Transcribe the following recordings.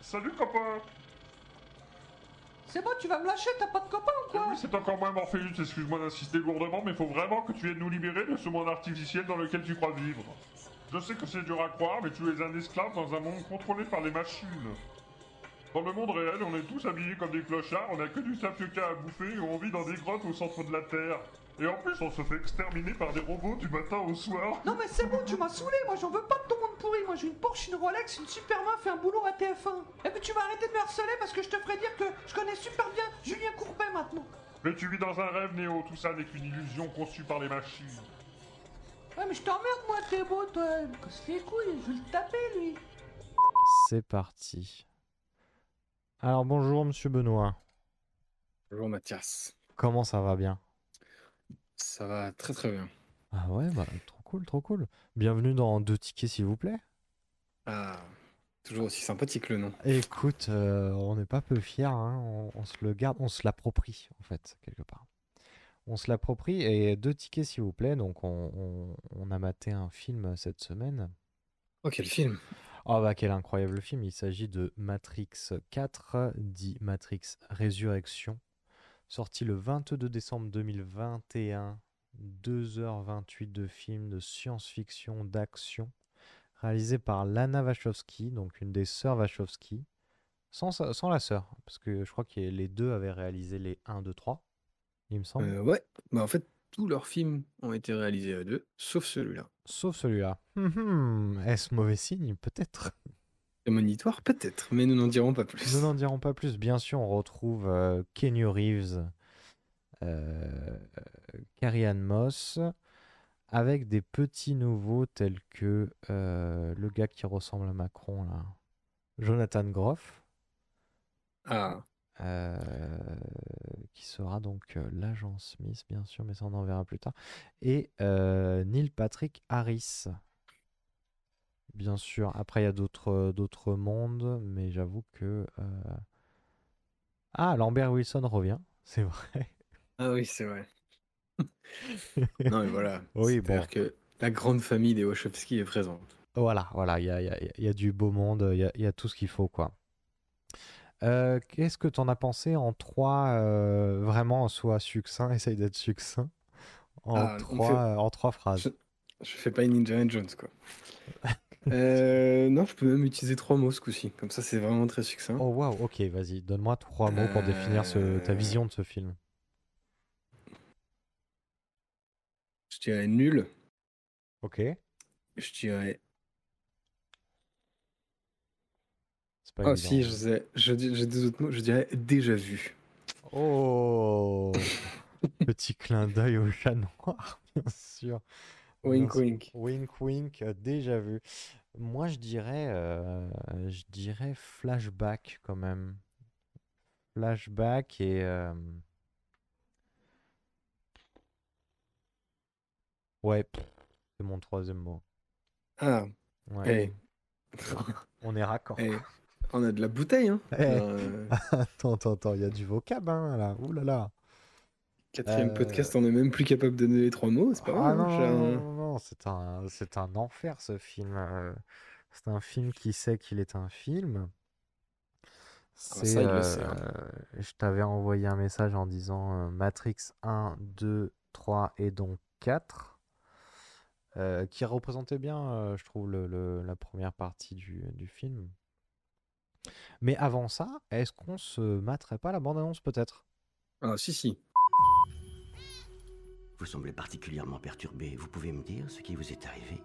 Salut copain C'est bon, tu vas me lâcher, t'as pas de copain ou quoi Oui, c'est encore moi Morpheus, excuse-moi d'insister lourdement, mais il faut vraiment que tu viennes nous libérer de ce monde artificiel dans lequel tu crois vivre. Je sais que c'est dur à croire, mais tu es un esclave dans un monde contrôlé par les machines. Dans le monde réel, on est tous habillés comme des clochards, on a que du tapioca à bouffer et on vit dans des grottes au centre de la Terre. Et en plus, on se fait exterminer par des robots du matin au soir. Non mais c'est bon, tu m'as saoulé, moi j'en veux pas de ton monde pourri, moi j'ai une Porsche, une Rolex, une super meuf et un boulot à TF1. Et puis tu vas arrêter de me harceler parce que je te ferai dire que je connais super bien Julien Courbet maintenant. Mais tu vis dans un rêve, Néo, tout ça n'est qu'une illusion conçue par les machines. Ouais mais je t'emmerde moi, t'es beau toi, casse les couilles, je vais le taper lui. C'est parti. Alors bonjour Monsieur Benoît, Bonjour Mathias. comment ça va bien? Ça va très très bien. Ah ouais, bah trop cool, trop cool. Bienvenue dans Deux tickets s'il vous plaît. Ah, toujours aussi sympathique le nom. Écoute, euh, on n'est pas peu fiers, hein, on, on se le garde, on se l'approprie en fait, quelque part. On se l'approprie et deux tickets s'il vous plaît, donc on, on- on a maté un film cette semaine. Oh, quel film! Oh bah quel incroyable film, il s'agit de Matrix 4, dit Matrix Résurrection, sorti le 22 décembre 2021, 2h28 de film de science-fiction, d'action, réalisé par Lana Wachowski, donc une des sœurs Wachowski, sans, sa- sans la sœur, parce que je crois que les deux avaient réalisé les 1, 2, 3, il me semble, Euh, ouais, bah en fait, tous leurs films ont été réalisés à deux, sauf celui-là. sauf celui-là. Hum, hum, Est-ce mauvais signe? Peut-être. Prémonitoire, peut-être, mais nous n'en dirons pas plus. Nous n'en dirons pas plus. Bien sûr, on retrouve euh, Kenny Reeves, euh, Carrie Ann Moss, avec des petits nouveaux tels que euh, le gars qui ressemble à Macron, là, Jonathan Groff, Ah, euh, qui sera donc l'agent Smith, bien sûr, mais ça on en verra plus tard, et Neil Patrick Harris. Bien sûr, après il y a d'autres d'autres mondes, mais j'avoue que... euh, Ah, Lambert Wilson revient, c'est vrai. ah oui, c'est vrai. Non, mais voilà. Oui, C'est-à-dire que la grande famille des Wachowski est présente. Voilà, voilà, il y a, il y a- il y a du beau monde, il y a, il y a tout ce qu'il faut, quoi. Euh, qu'est-ce que tu en as pensé en trois, euh, vraiment, sois succinct, essaye d'être succinct, en Ah, on trois, euh, en trois phrases? Je, je fais pas une Indiana Jones, quoi. Euh, non, je peux même utiliser trois mots ce coup-ci. Comme ça, c'est vraiment très succinct. Oh waouh, ok, vas-y, donne-moi trois mots pour définir ce, ta Euh, vision de ce film. Je dirais nul. Ok, Je dirais. c'est pas Oh, évident. si, je sais. Je dis- J'ai deux autres mots. Je dirais déjà vu. Oh, petit clin d'œil au chat noir, bien sûr. Bien Wink, sûr. wink. Wink wink, euh, déjà vu. Moi je dirais euh, je dirais flashback quand même. Flashback et euh, ouais, pff, c'est mon troisième mot. Ah, Ouais, eh, on est raccord. eh, on a de la bouteille, hein. Eh. Euh, Attends, attends, attends, il y a du vocab hein, là. Ouh là là. Quatrième Euh, podcast, on est même plus capable de donner les trois mots. C'est pas Ah grave. non, non, non, c'est un, c'est un enfer ce film. euh, C'est un film qui sait qu'il est un film. C'est, ça, sait, hein. euh, je t'avais envoyé un message en disant euh, Matrix 1, 2, 3 et donc 4, euh, qui représentait bien, euh, je trouve, le, le- la première partie du, du film. Mais avant ça, est-ce qu'on se materait pas la bande-annonce peut-être? Ah, si, si. Vous semblez particulièrement perturbé. Vous pouvez me dire ce qui vous est arrivé?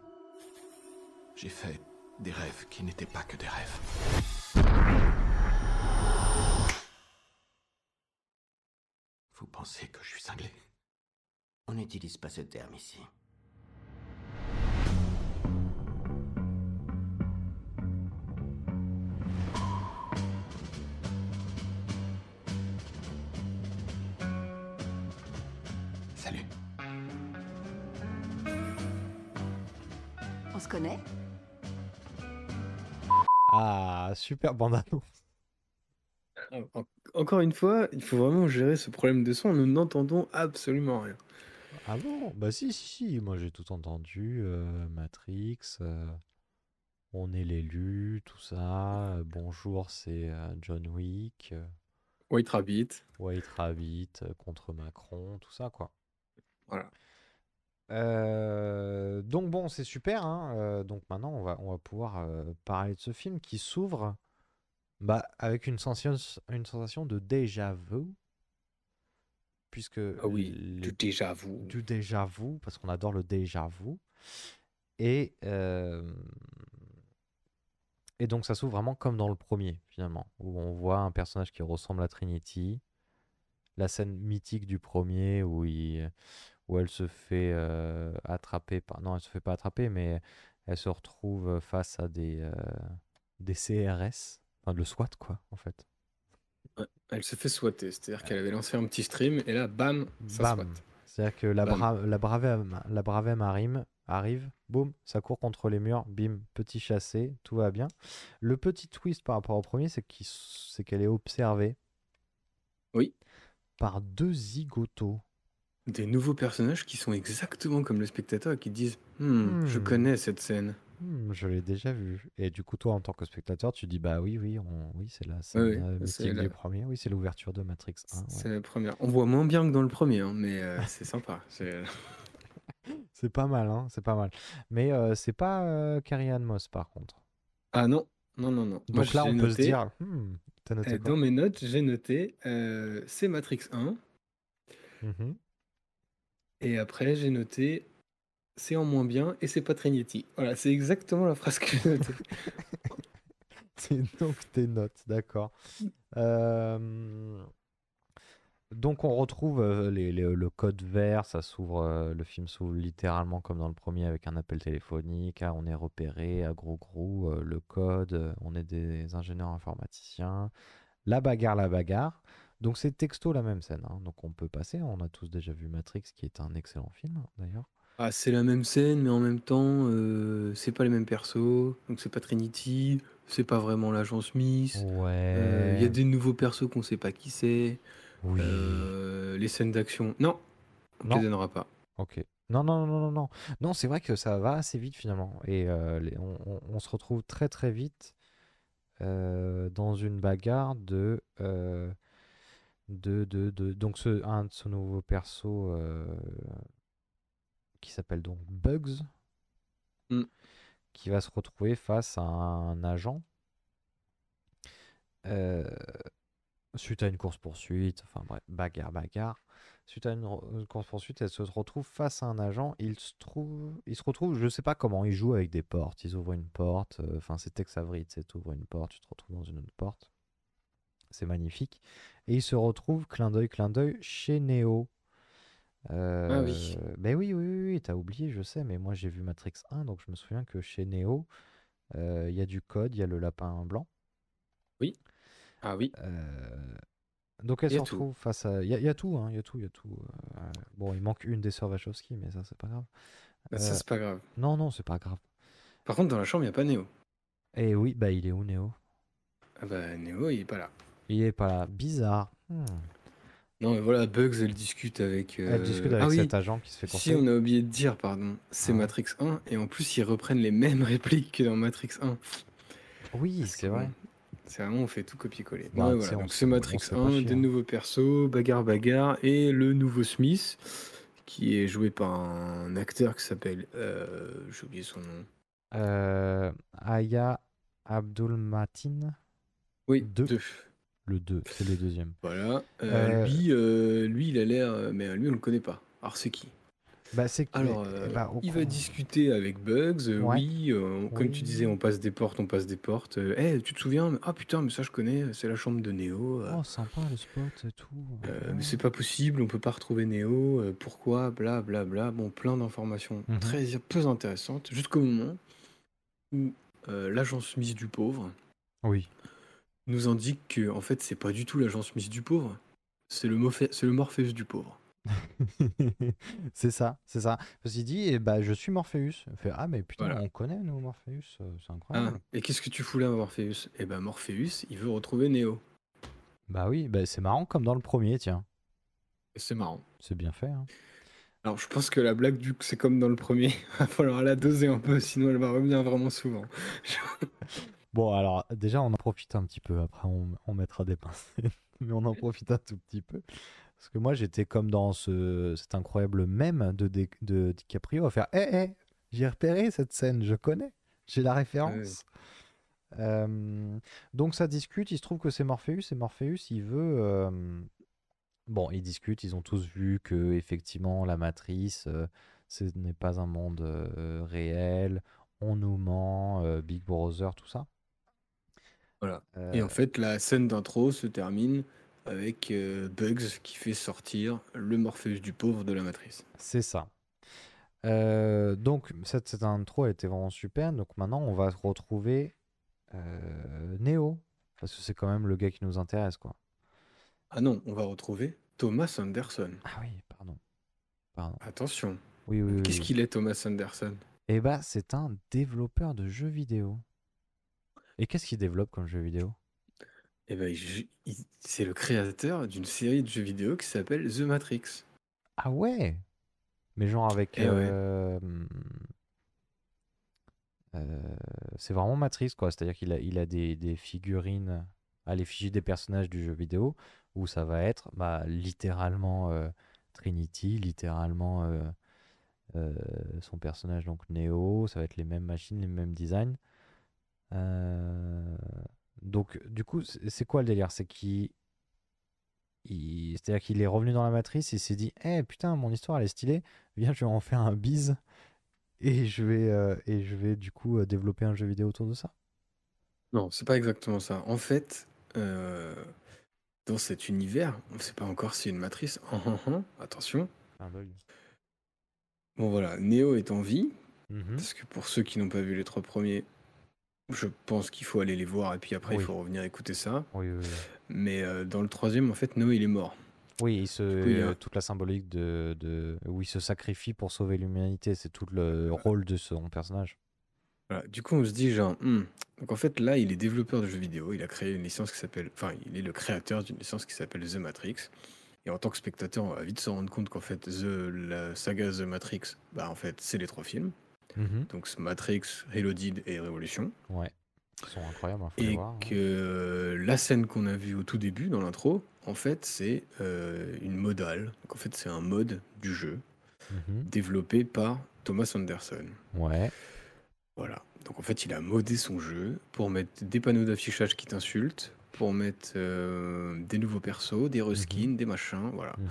J'ai fait des rêves qui n'étaient pas que des rêves. Vous pensez que je suis cinglé? On n'utilise pas ce terme ici. Ah, super bande-annonce. En- en- Encore une fois, il faut vraiment gérer ce problème de son. Nous n'entendons absolument rien. Ah bon? Bah si, si, si, moi j'ai tout entendu. euh, Matrix. euh, on est l'élu, tout ça. euh, Bonjour, c'est euh, John Wick. euh, White Rabbit. White Rabbit euh, contre Macron, tout ça, quoi. Voilà. Euh, donc bon, c'est super. hein, euh, donc maintenant, on va, on va pouvoir euh, parler de ce film qui s'ouvre bah, avec une sensation, une sensation de déjà vu. Puisque Ah oui, les- du déjà vu. du déjà vu, parce qu'on adore le déjà vu. Et, et donc ça s'ouvre vraiment comme dans le premier, finalement, où on voit un personnage qui ressemble à Trinity. La scène mythique du premier où, il, où elle se fait euh, attraper par... Non, elle se fait pas attraper, mais elle se retrouve face à des, euh, des CRS, enfin le SWAT, quoi, en fait. Elle se fait swatter, c'est-à-dire qu'elle avait lancé un petit stream et là, bam, ça Bam. C'est-à-dire que la, Bam. bra la Bravem, la Bravem arrive, arrive, boum, ça court contre les murs, bim, petit chassé, tout va bien. Le petit twist par rapport au premier, c'est qu'elle est observée Oui. par deux zigotos. Des nouveaux personnages qui sont exactement comme le spectateur et qui disent Hmm, je Hmm. connais cette scène. Hmm, je l'ai déjà vu. Et du coup, toi, en tant que spectateur, tu dis bah oui, oui, on... oui, c'est la scène oui, euh, c'est mythique la- du premier. Oui, c'est l'ouverture de Matrix 1. ouais. C'est la première. On voit moins bien que dans le premier, hein, mais euh, c'est sympa. C'est- C'est pas mal, hein, c'est pas mal. Mais euh, c'est pas euh, Carrie Ann Moss, par contre. Ah non, non, non, non. Moi, Donc là, j'ai on peut se noté, dire, hmm, t'as noté euh, quoi dans mes notes, j'ai noté euh, c'est Matrix 1 Mhm. Et après j'ai noté c'est en moins bien et c'est pas Trinity. Voilà, c'est exactement la phrase que j'ai notée. C'est donc tes notes, d'accord. Euh, Donc on retrouve euh, le code vert, ça s'ouvre, euh, le film s'ouvre littéralement comme dans le premier avec un appel téléphonique. ah, on est repéré à gros gros, le code, on est des ingénieurs informaticiens. La bagarre, la bagarre. Donc c'est texto la même scène, hein. donc on peut passer. On a tous déjà vu Matrix, qui est un excellent film d'ailleurs. Ah, c'est la même scène, mais en même temps, euh, c'est pas les mêmes persos. Donc c'est pas Trinity, c'est pas vraiment l'agent Smith. Ouais. Euh, Il y a des nouveaux persos qu'on sait pas qui c'est. Oui. Euh, les scènes d'action, non, on ne les donnera pas. Ok. Non, non, non, non, non. Non, c'est vrai que ça va assez vite finalement. Et les- on, on- on se retrouve très très vite dans une bagarre de, de, de, de- Donc ce, un de ce nouveau perso euh, qui s'appelle donc Bugs, Mm. qui va se retrouver face à un agent. euh, suite à une course-poursuite, enfin bref, bagarre, bagarre. Suite à une, une course-poursuite, elle se retrouve face à un agent. Il se trouve, il se retrouve, je sais pas comment, il joue avec des portes. Ils ouvrent une porte, euh, enfin c'est Tex Avery, tu sais, t'ouvres une porte, tu te retrouves dans une autre porte. C'est magnifique. Et il se retrouve, clin d'œil, clin d'œil, chez Neo. Ah oui. Euh, Ben oui, oui, oui, oui, t'as oublié, je sais, mais moi j'ai vu Matrix 1, donc je me souviens que chez Neo, euh, il y a du code, il y a le lapin blanc. Ah oui, Euh, donc elle se tout. retrouve face à. Il y, a- il y a tout, hein, il y a tout, il y a tout. euh, Bon, il manque une des sœurs Wachowski, mais ça, c'est pas grave. bah, ça Euh, c'est pas grave. Non, non, c'est pas grave. Par contre, dans la chambre, il n'y a pas Neo. Et oui, bah il est où, Néo Ah bah, Neo, il est pas là. Il est pas là. Bizarre. Hmm. Non, mais voilà, Bugs, elle discute avec. Elle euh, discute avec ah oui, cet agent qui se fait si conseiller. on a oublié de dire, pardon, c'est Ah. Matrix 1, et en plus, ils reprennent les mêmes répliques que dans Matrix 1. Oui, Parce c'est vrai. bon, C'est vraiment, on fait tout copier-coller. Bah, Ouais, tu voilà, sais, on donc se- c'est on Matrix se fait pas 1, chier, des hein. nouveaux persos, bagarre, bagarre, et le nouveau Smith, qui est joué par un acteur qui s'appelle. euh, J'ai oublié son nom. Euh, Aya Abdul Matin, Oui, Deux. deux. Le 2, c'est le deuxième. Voilà. Euh, Euh, Lui, euh, lui, il a l'air. Mais lui, on le connaît pas. Alors, c'est qui? Bah, c'est Alors, euh, bah, il va discuter avec Bugs. Ouais. Oui, comme tu disais, on passe des portes, on passe des portes. Eh, tu te souviens? Ah putain, mais ça je connais, c'est la chambre de Neo. Oh, sympa le spot et tout. mais c'est pas possible, on peut pas retrouver Neo. pourquoi? Bla bla bla. Bon, plein d'informations Mhm. très peu intéressantes, jusqu'au moment où l'agent Smith du pauvre Oui. Nous indique que en fait c'est pas du tout l'agent Smith du pauvre, c'est le, Morpheus du pauvre. c'est ça, c'est ça. Parce qu'il dit, eh bah, je suis Morpheus. Il fait, ah, mais putain, Voilà. on connaît, nous, Morpheus, euh, c'est Ah, incroyable. et qu'est-ce que tu fous là, Morpheus? Eh ben Morpheus, il veut retrouver Neo. Bah oui, bah, c'est marrant comme dans le premier, tiens. Et C'est marrant. C'est bien fait. hein. Alors, je pense que la blague, du c'est comme dans le premier. Il va falloir la doser un peu, sinon elle va revenir vraiment souvent. Bon, alors déjà, on en profite un petit peu. Après, on, on mettra des pincettes. Mais on en profite un tout petit peu. Parce que moi, j'étais comme dans ce, cet incroyable mème de, de DiCaprio à faire Eh, eh, j'ai repéré cette scène, je connais. J'ai la référence. Euh, donc ça discute, il se trouve que c'est Morpheus et Morpheus il veut euh, bon ils discutent, ils ont tous vu que effectivement la matrice euh, ce n'est pas un monde réel, on nous ment, Big Brother, tout ça. Voilà. Euh, Et en fait, la scène d'intro se termine avec euh, Bugs qui fait sortir le Morpheus du pauvre de la matrice. C'est ça. Euh, donc, cette, cette intro, elle était vraiment super. Donc, maintenant, on va retrouver euh, Neo. Parce que c'est quand même le gars qui nous intéresse, quoi. Ah non, on va retrouver Thomas Anderson. Ah oui, pardon. Pardon. Attention. Oui, oui, oui. Qu'est-ce oui. qu'il est, Thomas Anderson? Eh bah, c'est un développeur de jeux vidéo. Et qu'est-ce qu'il développe comme jeu vidéo? Eh ben, il- il- c'est le créateur d'une série de jeux vidéo qui s'appelle The Matrix. Ah ouais? Mais genre avec... Eh ouais. euh, hum, euh, c'est vraiment Matrix, quoi. C'est-à-dire qu'il a, il a des, des figurines à l'effigie des personnages du jeu vidéo, où ça va être bah, littéralement euh, Trinity, littéralement euh, euh, son personnage, donc Neo, ça va être les mêmes machines, les mêmes designs. Euh, donc, du coup, c'est quoi le délire? C'est qu'il. il- C'est-à-dire qu'il est revenu dans la matrice et il s'est dit Eh putain, mon histoire elle est stylée, viens, je vais en faire un bise et je vais, euh, et je vais du coup euh, développer un jeu vidéo autour de ça. Non, c'est pas exactement ça. En fait, euh, dans cet univers, on ne sait pas encore si une matrice. Ah, ah, ah, attention. Bon voilà, Neo est en vie, Mhm. parce que pour ceux qui n'ont pas vu les trois premiers, je pense qu'il faut aller les voir et puis après Oui. il faut revenir écouter ça. Oui, oui, oui. Mais euh, dans le troisième, en fait, Neo il est mort. Oui, il se, coup, il y a- toute la symbolique de, de où il se sacrifie pour sauver l'humanité, c'est tout le rôle de son personnage. Voilà. Du coup, on se dit genre, hmm. donc en fait là, il est développeur de jeux vidéo. Il a créé une licence qui s'appelle, enfin, il est le créateur d'une licence qui s'appelle The Matrix. Et en tant que spectateur, on va vite se rendre compte qu'en fait, The, la saga The Matrix, bah en fait, c'est les trois films. Mhm. Donc Matrix, Reloaded et Révolution. Ouais, ils sont incroyables, il faut les Et voir. hein. que euh, la scène qu'on a vue au tout début dans l'intro, en fait, c'est euh, une modale. Donc en fait, c'est un mode du jeu Mhm. développé par Thomas Anderson. Ouais, Voilà. Donc en fait, il a modé son jeu pour mettre des panneaux d'affichage qui t'insultent, pour mettre euh, des nouveaux persos, des reskins, des machins, voilà. Mhm.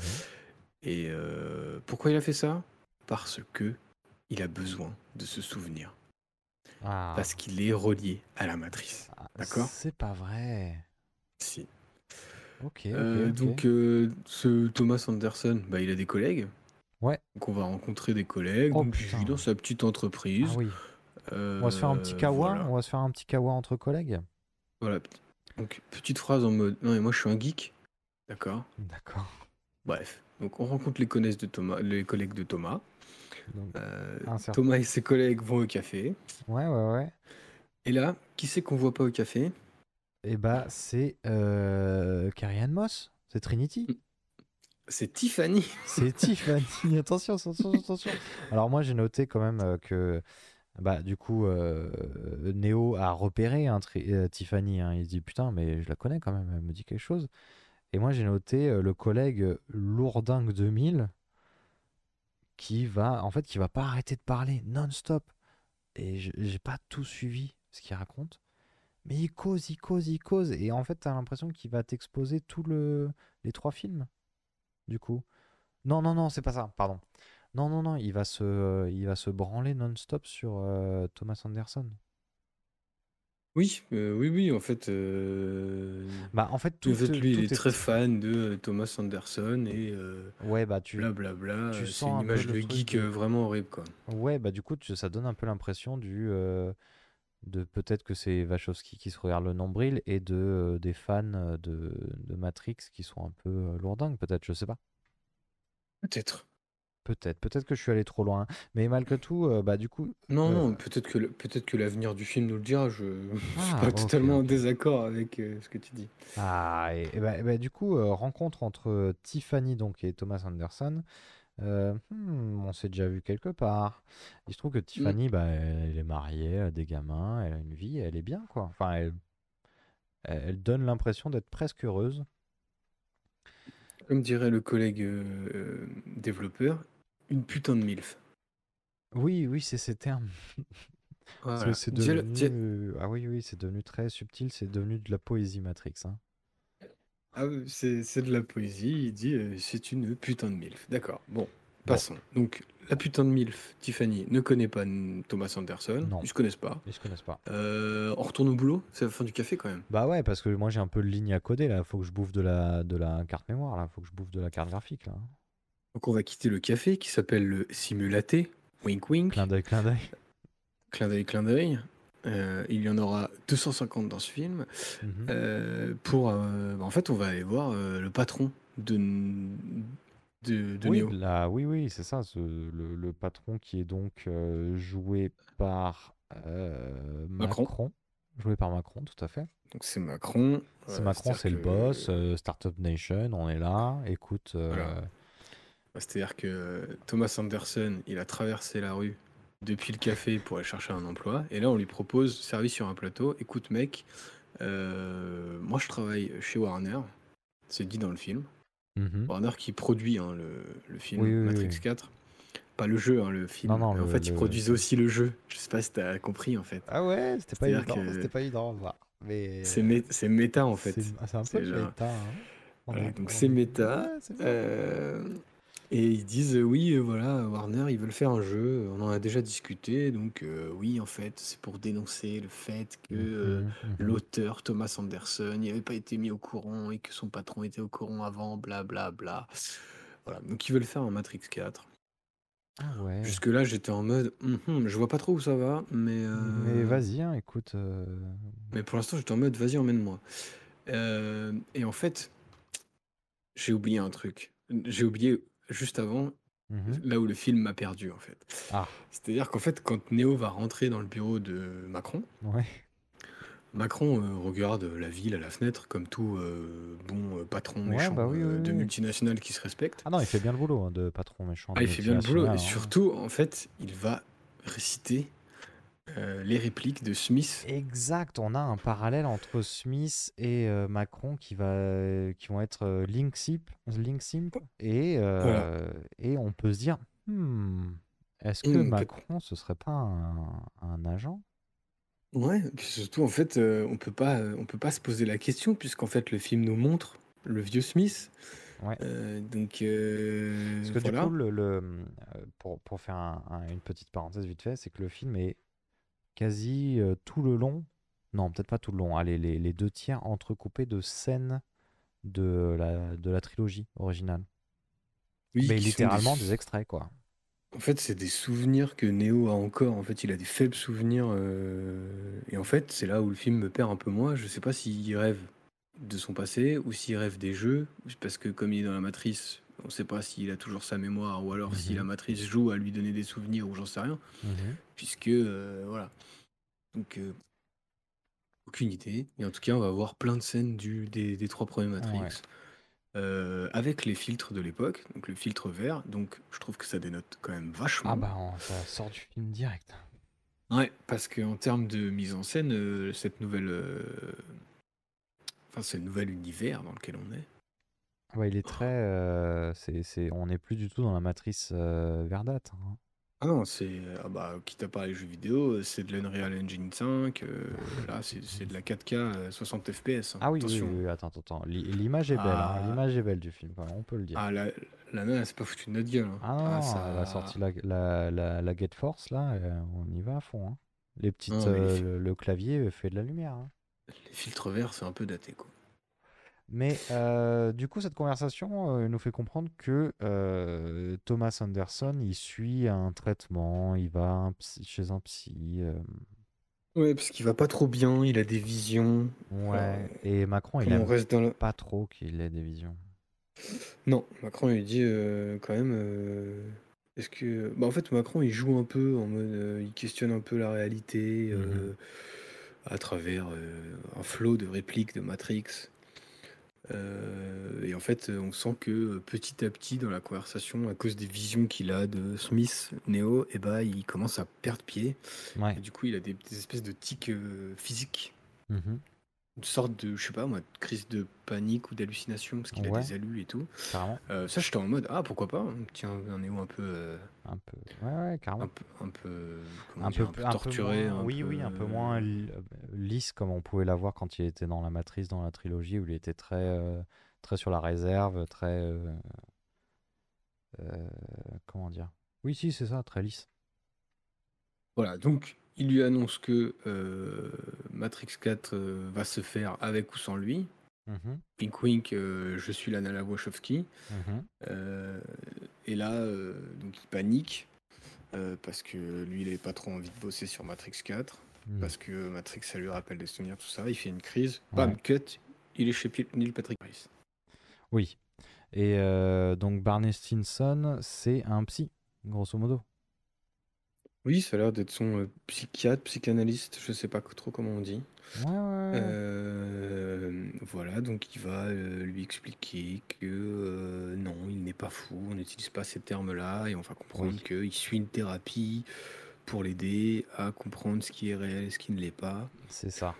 Et euh, pourquoi il a fait ça? Parce que il a besoin de se souvenir. Ah, Parce qu'il est relié à la matrice. ah, d'accord? C'est pas vrai. Si. Ok, ok, Euh. Donc euh, ce Thomas Anderson, bah, il a des collègues. Ouais. Donc on va rencontrer des collègues. Oh, donc vit dans sa petite entreprise. Ah oui, on va se faire un petit Euh, kawa, voilà. on va se faire un petit kawa entre collègues. Voilà. Donc, petite phrase en mode Non, mais moi je suis un geek. D'accord? D'accord. Bref. Donc, on rencontre les, de Thomas, les collègues de Thomas. Donc, Euh, Thomas et ses collègues vont au café. Ouais, ouais, ouais. Et là, qui c'est qu'on voit pas au café? Et bah, c'est euh, Carrie Ann Moss, c'est Trinity. C'est Tiffany. C'est Tiffany. Attention, attention, attention. Alors moi, j'ai noté quand même euh, que, bah, du coup, euh, Neo a repéré hein, euh, Tiffany. hein. Il se dit putain, mais je la connais quand même. Elle me dit quelque chose. Et moi, j'ai noté le collègue Lourdingue 2000 qui va, en fait, qui va pas arrêter de parler non-stop. Et j'ai pas tout suivi ce qu'il raconte. Mais il cause, il cause, il cause. Et en fait, t'as l'impression qu'il va t'exposer tout le... les trois films. Du coup. Non, non, non, c'est pas ça, pardon. Non, non, non, il va se, euh, il va se branler non-stop sur euh, Thomas Anderson. Oui, euh, oui, oui, en fait. euh, Bah, en fait, tout, en lui, il tout est très fan de euh, Thomas Anderson et Ouais, bah, tu... blablabla. tu euh, C'est sens une un peu image le de truc geek de- vraiment horrible, quoi. Ouais, bah, du coup, tu- ça donne un peu l'impression du. de peut-être que c'est Wachowski qui se regarde le nombril et de, des fans de, de Matrix qui sont un peu lourdingues, peut-être, je sais pas. Peut-être. Peut-être, peut-être que je suis allé trop loin. Mais malgré tout, euh, bah, du coup. Non, euh, non, peut-être que, le- peut-être que l'avenir du film nous le dira. Je ne suis Ah, pas ok, totalement en ok. désaccord avec euh, ce que tu dis. Ah, et, et bah, et bah, du coup, euh, rencontre entre euh, Tiffany donc, et Thomas Anderson. Euh, hmm, on s'est déjà vu quelque part. Il se trouve que Tiffany, bah, elle, elle est mariée, elle a des gamins, elle a une vie, elle est bien, quoi. Enfin, elle, elle elle donne l'impression d'être presque heureuse. Comme dirait le collègue euh, euh, développeur, une putain de MILF. Oui, oui, c'est ces termes. Voilà. C'est devenu... dis- Ah oui, oui, c'est devenu très subtil, c'est devenu de la poésie Matrix. hein. Ah, c'est de la poésie, il dit euh, c'est une putain de MILF. D'accord, bon, passons. Donc, la putain de MILF, Tiffany, ne connaît pas Thomas Anderson, Non. ils se connaissent pas. Ils se connaissent pas. Euh, on retourne au boulot, c'est la fin du café quand même. Bah ouais, parce que moi j'ai un peu de ligne à coder là. Faut que je bouffe de la, de la carte mémoire là. Faut que je bouffe de la carte graphique là. Donc, on va quitter le café qui s'appelle le Simulaté, wink wink, Clin d'œil, clin d'œil. clin d'œil, clin d'œil. Euh, il y en aura 250 dans ce film. Mhm. Euh, pour, euh, bah, en fait, on va aller voir le patron de, de, de oui, Neo. oui, oui, c'est ça. ce- le, le patron qui est donc joué par Macron. Macron. Joué par Macron, tout à fait. Donc c'est Macron. C'est Macron, c'est le que- boss. Startup Nation, on est là. Écoute, Voilà. C'est-à-dire que Thomas Anderson, il a traversé la rue depuis le café pour aller chercher un emploi. Et là, on lui propose, servi sur un plateau, écoute mec, euh, moi je travaille chez Warner. C'est dit dans le film. mhm. Warner qui produit hein, le, le film Oui, oui, Matrix oui. 4. Pas le jeu, hein, le film. Non, non, en le- fait, ils le- produisent aussi le jeu. Je sais pas si t'as compris en fait. Ah ouais, c'était pas évident. que pas évident. Mais C'est mé- c'est méta en fait. c'est c'est un peu genre- méta. hein. Voilà, donc on c'est est- méta. Ouais. Euh, et ils disent oui, euh, voilà, Warner, ils veulent faire un jeu. On en a déjà discuté. Donc euh, oui, en fait, c'est pour dénoncer le fait que euh, Mhm, mhm. l'auteur Thomas Anderson n'avait pas été mis au courant et que son patron était au courant avant, bla bla bla. Voilà, donc ils veulent faire un Matrix 4. Ah ouais. Jusque-là, j'étais en mode, Hum, je vois pas trop où ça va, mais. Mais vas-y, hein, écoute. Mais pour l'instant, j'étais en mode, vas-y, emmène-moi. Et en fait, j'ai oublié un truc. J'ai oublié juste avant, mhm. là où le film m'a perdu, en fait. Ah, C'est-à-dire qu'en fait, quand Neo va rentrer dans le bureau de Macron, ouais. Macron euh, regarde la ville à la fenêtre comme tout euh, bon euh, patron Ouais, méchant bah oui, oui, de multinationales qui se respecte. Ah non, il fait bien le boulot hein, de patron méchant. Ah, il fait bien le boulot. Et hein. surtout, en fait, il va réciter euh, les répliques de Smith. Exact, on a un parallèle entre Smith et euh, Macron qui, va, qui vont être euh, Link Simp, Link Simp et, euh, Voilà. et on peut se dire, hmm, est-ce que Hmm, peut- Macron, ce serait pas un, un agent? Ouais, et puis surtout, en fait, euh, on peut pas, on peut pas se poser la question, puisqu'en fait, le film nous montre le vieux Smith. Ouais. Euh, donc, euh, Parce que voilà. du coup, le, le, pour, pour faire un- un- une petite parenthèse vite fait, c'est que le film est quasi euh, tout le long, non, peut-être pas tout le long, allez, les, les deux tiers entrecoupés de scènes de la, de la trilogie originale. Oui, Mais littéralement des- des extraits, quoi. En fait, c'est des souvenirs que Neo a encore. En fait, il a des faibles souvenirs. euh, Et en fait, c'est là où le film me perd un peu moi. Je sais pas s'il rêve de son passé ou s'il rêve des jeux. Parce que comme il est dans la matrice, on sait pas s'il a toujours sa mémoire ou alors si Mhm. la matrice joue à lui donner des souvenirs ou j'en sais rien. Mhm. Puisque, euh, voilà. Donc, euh, aucune idée. Et en tout cas, on va voir plein de scènes du, des, des trois premiers Matrix. Ouais. euh, avec les filtres de l'époque, donc le filtre vert, donc je trouve que ça dénote quand même vachement. Ah bah, on- ça sort du film direct. Ouais, parce qu'en termes de mise en scène, cette nouvelle. Enfin, ce nouvel univers dans lequel on est. Ah bah, il est très... euh, c'est, c'est, on n'est plus du tout dans la matrice euh, verdâtre. hein. Ah non, c'est. Ah bah, quitte à parler jeux vidéo, c'est de l'Unreal Engine 5. euh, là, c'est c'est de la 4K euh, 60 FPS. hein, Ah oui, oui, attention. oui, attends, attends, attends. L'i- L'image est belle, hein, Ah. L'image est belle du film, quand même, on peut le dire. Ah, la, la nana, elle s'est pas foutu de notre gueule. hein. Ah non, elle a sorti la, la, la, la Get Force, là, euh, on y va à fond. hein. Les petites, Non, mais les euh, fi- le, le clavier fait de la lumière. hein. Les filtres verts, c'est un peu daté, quoi. Mais euh, du coup, cette conversation euh, nous fait comprendre que euh, Thomas Anderson, il suit un traitement, il va un psy- chez un psy. euh, Ouais, parce qu'il va pas trop bien, il a des visions. ouais. Et Macron, il Comme on aime reste dans le... pas trop qu'il ait des visions. Non, Macron il dit euh, quand même. euh, Est-ce que. Bah, en fait, Macron il joue un peu en mode. euh, il questionne un peu la réalité euh, Mhm. à travers euh, un flot de répliques de Matrix. Euh, et en fait, on sent que euh, petit à petit dans la conversation, à cause des visions qu'il a de Smith, Neo, et bah, il commence à perdre pied. Et du coup, il a des, des espèces de tics euh, physiques, Mhm. Une sorte de, je sais pas moi, de crise de panique ou d'hallucination parce qu'il a Ouais. des allus et tout. Carrément. Euh, ça, j'étais en mode, ah pourquoi pas, hein, tiens, un Neo un peu, euh, Un peu. Ouais, ouais, carrément. un peu, un peu, comment un dire, peu, un peu un peu torturé. moins- un oui, oui, un peu euh, moins li- euh, lisse comme on pouvait l'avoir quand il était dans la Matrice, dans la trilogie, où il était très, euh, très sur la réserve, très... euh, euh, comment dire Oui, si, c'est ça, très lisse. Voilà, donc il lui annonce que euh, Matrix 4 euh, va se faire avec ou sans lui. Mhm, Wink wink, euh, je suis Lana Wachowski. mhm. Et là, donc il panique parce que lui, il n'avait pas trop envie de bosser sur Matrix 4 Mm. parce que Matrix, ça lui rappelle des souvenirs, tout ça. Il fait une crise, bam, Ouais. cut, il est chez Neil Patrick Harris. Oui. Et donc Barney Stinson, c'est un psy, grosso modo. Oui, ça a l'air d'être son euh, psychiatre, psychanalyste, je sais pas trop comment on dit. Ouais, ouais, ouais. Euh, voilà, donc il va euh, lui expliquer que non, il n'est pas fou, on n'utilise pas ces termes-là, et on va comprendre Oui. qu'il suit une thérapie pour l'aider à comprendre ce qui est réel et ce qui ne l'est pas. C'est ça.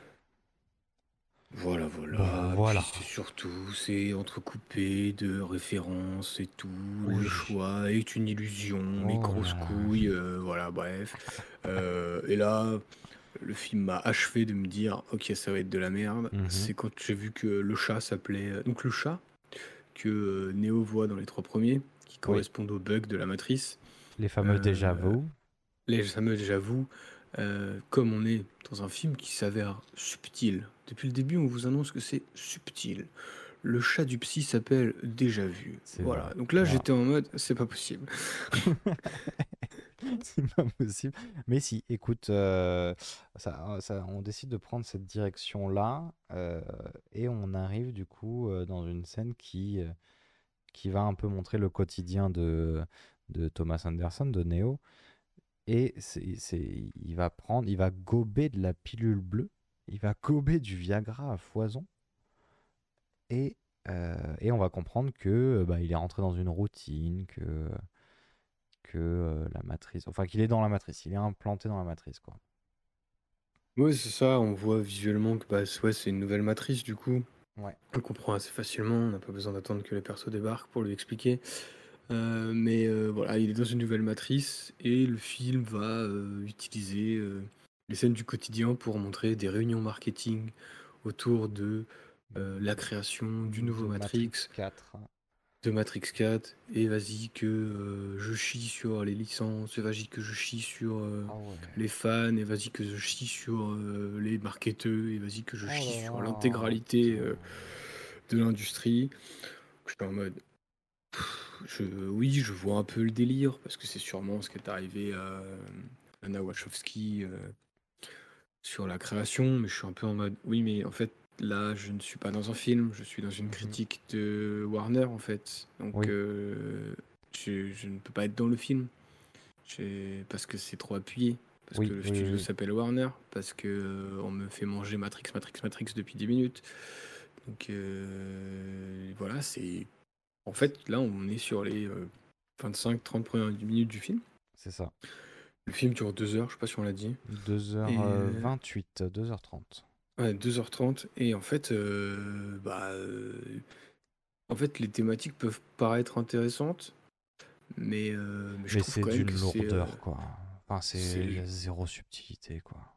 Voilà, voilà. Bah, Puis voilà. c'est surtout, c'est entrecoupé de références et tout. Oui. Le choix est une illusion, Oh grosses là là. couilles, euh, voilà, bref. Euh, et là, le film m'a achevé de me dire, ok, ça va être de la merde. Mhm. C'est quand j'ai vu que le chat s'appelait. euh, Donc le chat que euh, Neo voit dans les trois premiers, qui correspondent aux bugs de la matrice. Les fameux Euh, déjà vu. Les fameux, j'avoue, euh, comme on est dans un film qui s'avère subtil. Depuis le début, on vous annonce que c'est subtil. Le chat du psy s'appelle Déjà Vu. Voilà. vrai. Donc là, j'étais en mode, c'est pas possible. c'est pas possible. Mais si, écoute, euh, ça, ça- on décide de prendre cette direction-là euh, et on arrive du coup euh, dans une scène qui, qui va un peu montrer le quotidien de, de Thomas Anderson, de Neo. Et c'est- il va prendre, il va gober de la pilule bleue, il va gober du Viagra à foison. Et, euh, et on va comprendre que euh, bah, il est rentré dans une routine, que que euh, la matrice, enfin qu'il est dans la matrice, il est implanté dans la matrice quoi. Oui, c'est ça. On voit visuellement que bah, ouais, c'est une nouvelle matrice, du coup. Ouais. On le comprend assez facilement. On n'a pas besoin d'attendre que les persos débarquent pour lui expliquer. Euh, mais euh, voilà, il est dans une nouvelle matrice et le film va euh, utiliser les scènes du quotidien pour montrer des réunions marketing autour de euh, la création du nouveau De Matrix, 4. de Matrix 4. Et vas-y que euh, je chie sur les licences, et vas-y que je chie sur euh, Ah ouais. les fans, et vas-y que je chie sur les marketeurs, et vas-y que je Oh chie là sur là, l'intégralité putain. de l'industrie. Je suis en mode. Je, oui, je vois un peu le délire, parce que c'est sûrement ce qui est arrivé à Anna Wachowski sur la création, mais je suis un peu en mode. Oui, mais en fait, là, je ne suis pas dans un film, je suis dans une Mhm. critique de Warner, en fait. Donc, Oui. euh, je, je ne peux pas être dans le film. Parce que c'est trop appuyé. Parce Oui, que le oui, studio s'appelle Warner. Parce que euh, on me fait manger Matrix, Matrix, Matrix depuis 10 minutes. Donc euh, voilà, c'est. En fait, là, on est sur les 25-30 premières minutes du film. C'est ça. Le film dure 2 heures, je sais pas si on l'a dit. 2h28, 2h30. Ouais, 2h30. Et en fait, euh, bah, euh, en fait, les thématiques peuvent paraître intéressantes. Mais, euh, mais je Mais trouve c'est quand même d'une que c'est. lourdeur euh, quoi. Enfin c'est zéro subtilité quoi.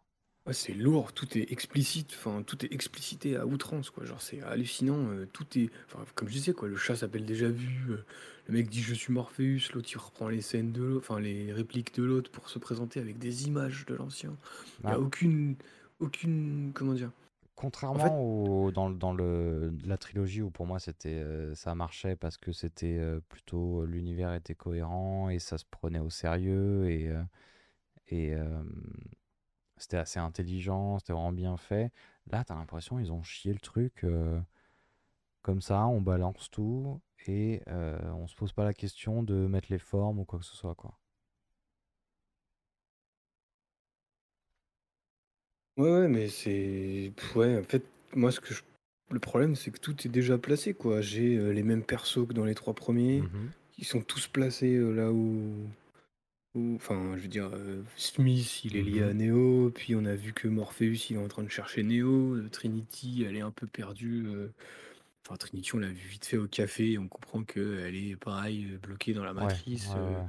Ouais, c'est lourd, tout est explicite, enfin tout est explicité à outrance, quoi. Genre c'est hallucinant, euh, tout est, enfin comme je disais quoi, le chat s'appelle déjà vu, euh, le mec dit je suis Morpheus, l'autre il reprend les scènes de l'autre, enfin les répliques de l'autre pour se présenter avec des images de l'ancien. Il y a Ah. aucune, aucune, comment dire, Contrairement au, dans, le- dans le, la trilogie où pour moi c'était euh, ça marchait parce que c'était plutôt l'univers était cohérent et ça se prenait au sérieux et, et c'était assez intelligent, c'était vraiment bien fait. Là, t'as l'impression ils ont chié le truc euh, comme ça, on balance tout et euh, on se pose pas la question de mettre les formes ou quoi que ce soit quoi. Ouais, ouais, mais c'est. pff, Ouais, en fait, moi, ce que je le problème, c'est que tout est déjà placé, quoi. J'ai euh, les mêmes persos que dans les trois premiers. Mhm. Ils sont tous placés euh, là où, Enfin, je veux dire, euh, Smith, il est lié à Mhm. Neo. Puis on a vu que Morpheus, il est en train de chercher Neo. euh, Trinity, elle est un peu perdue. euh. Enfin, Trinity, on l'a vu vite fait au café. et On comprend qu'elle est pareil, euh, bloquée dans la Ouais, matrice. euh. ouais.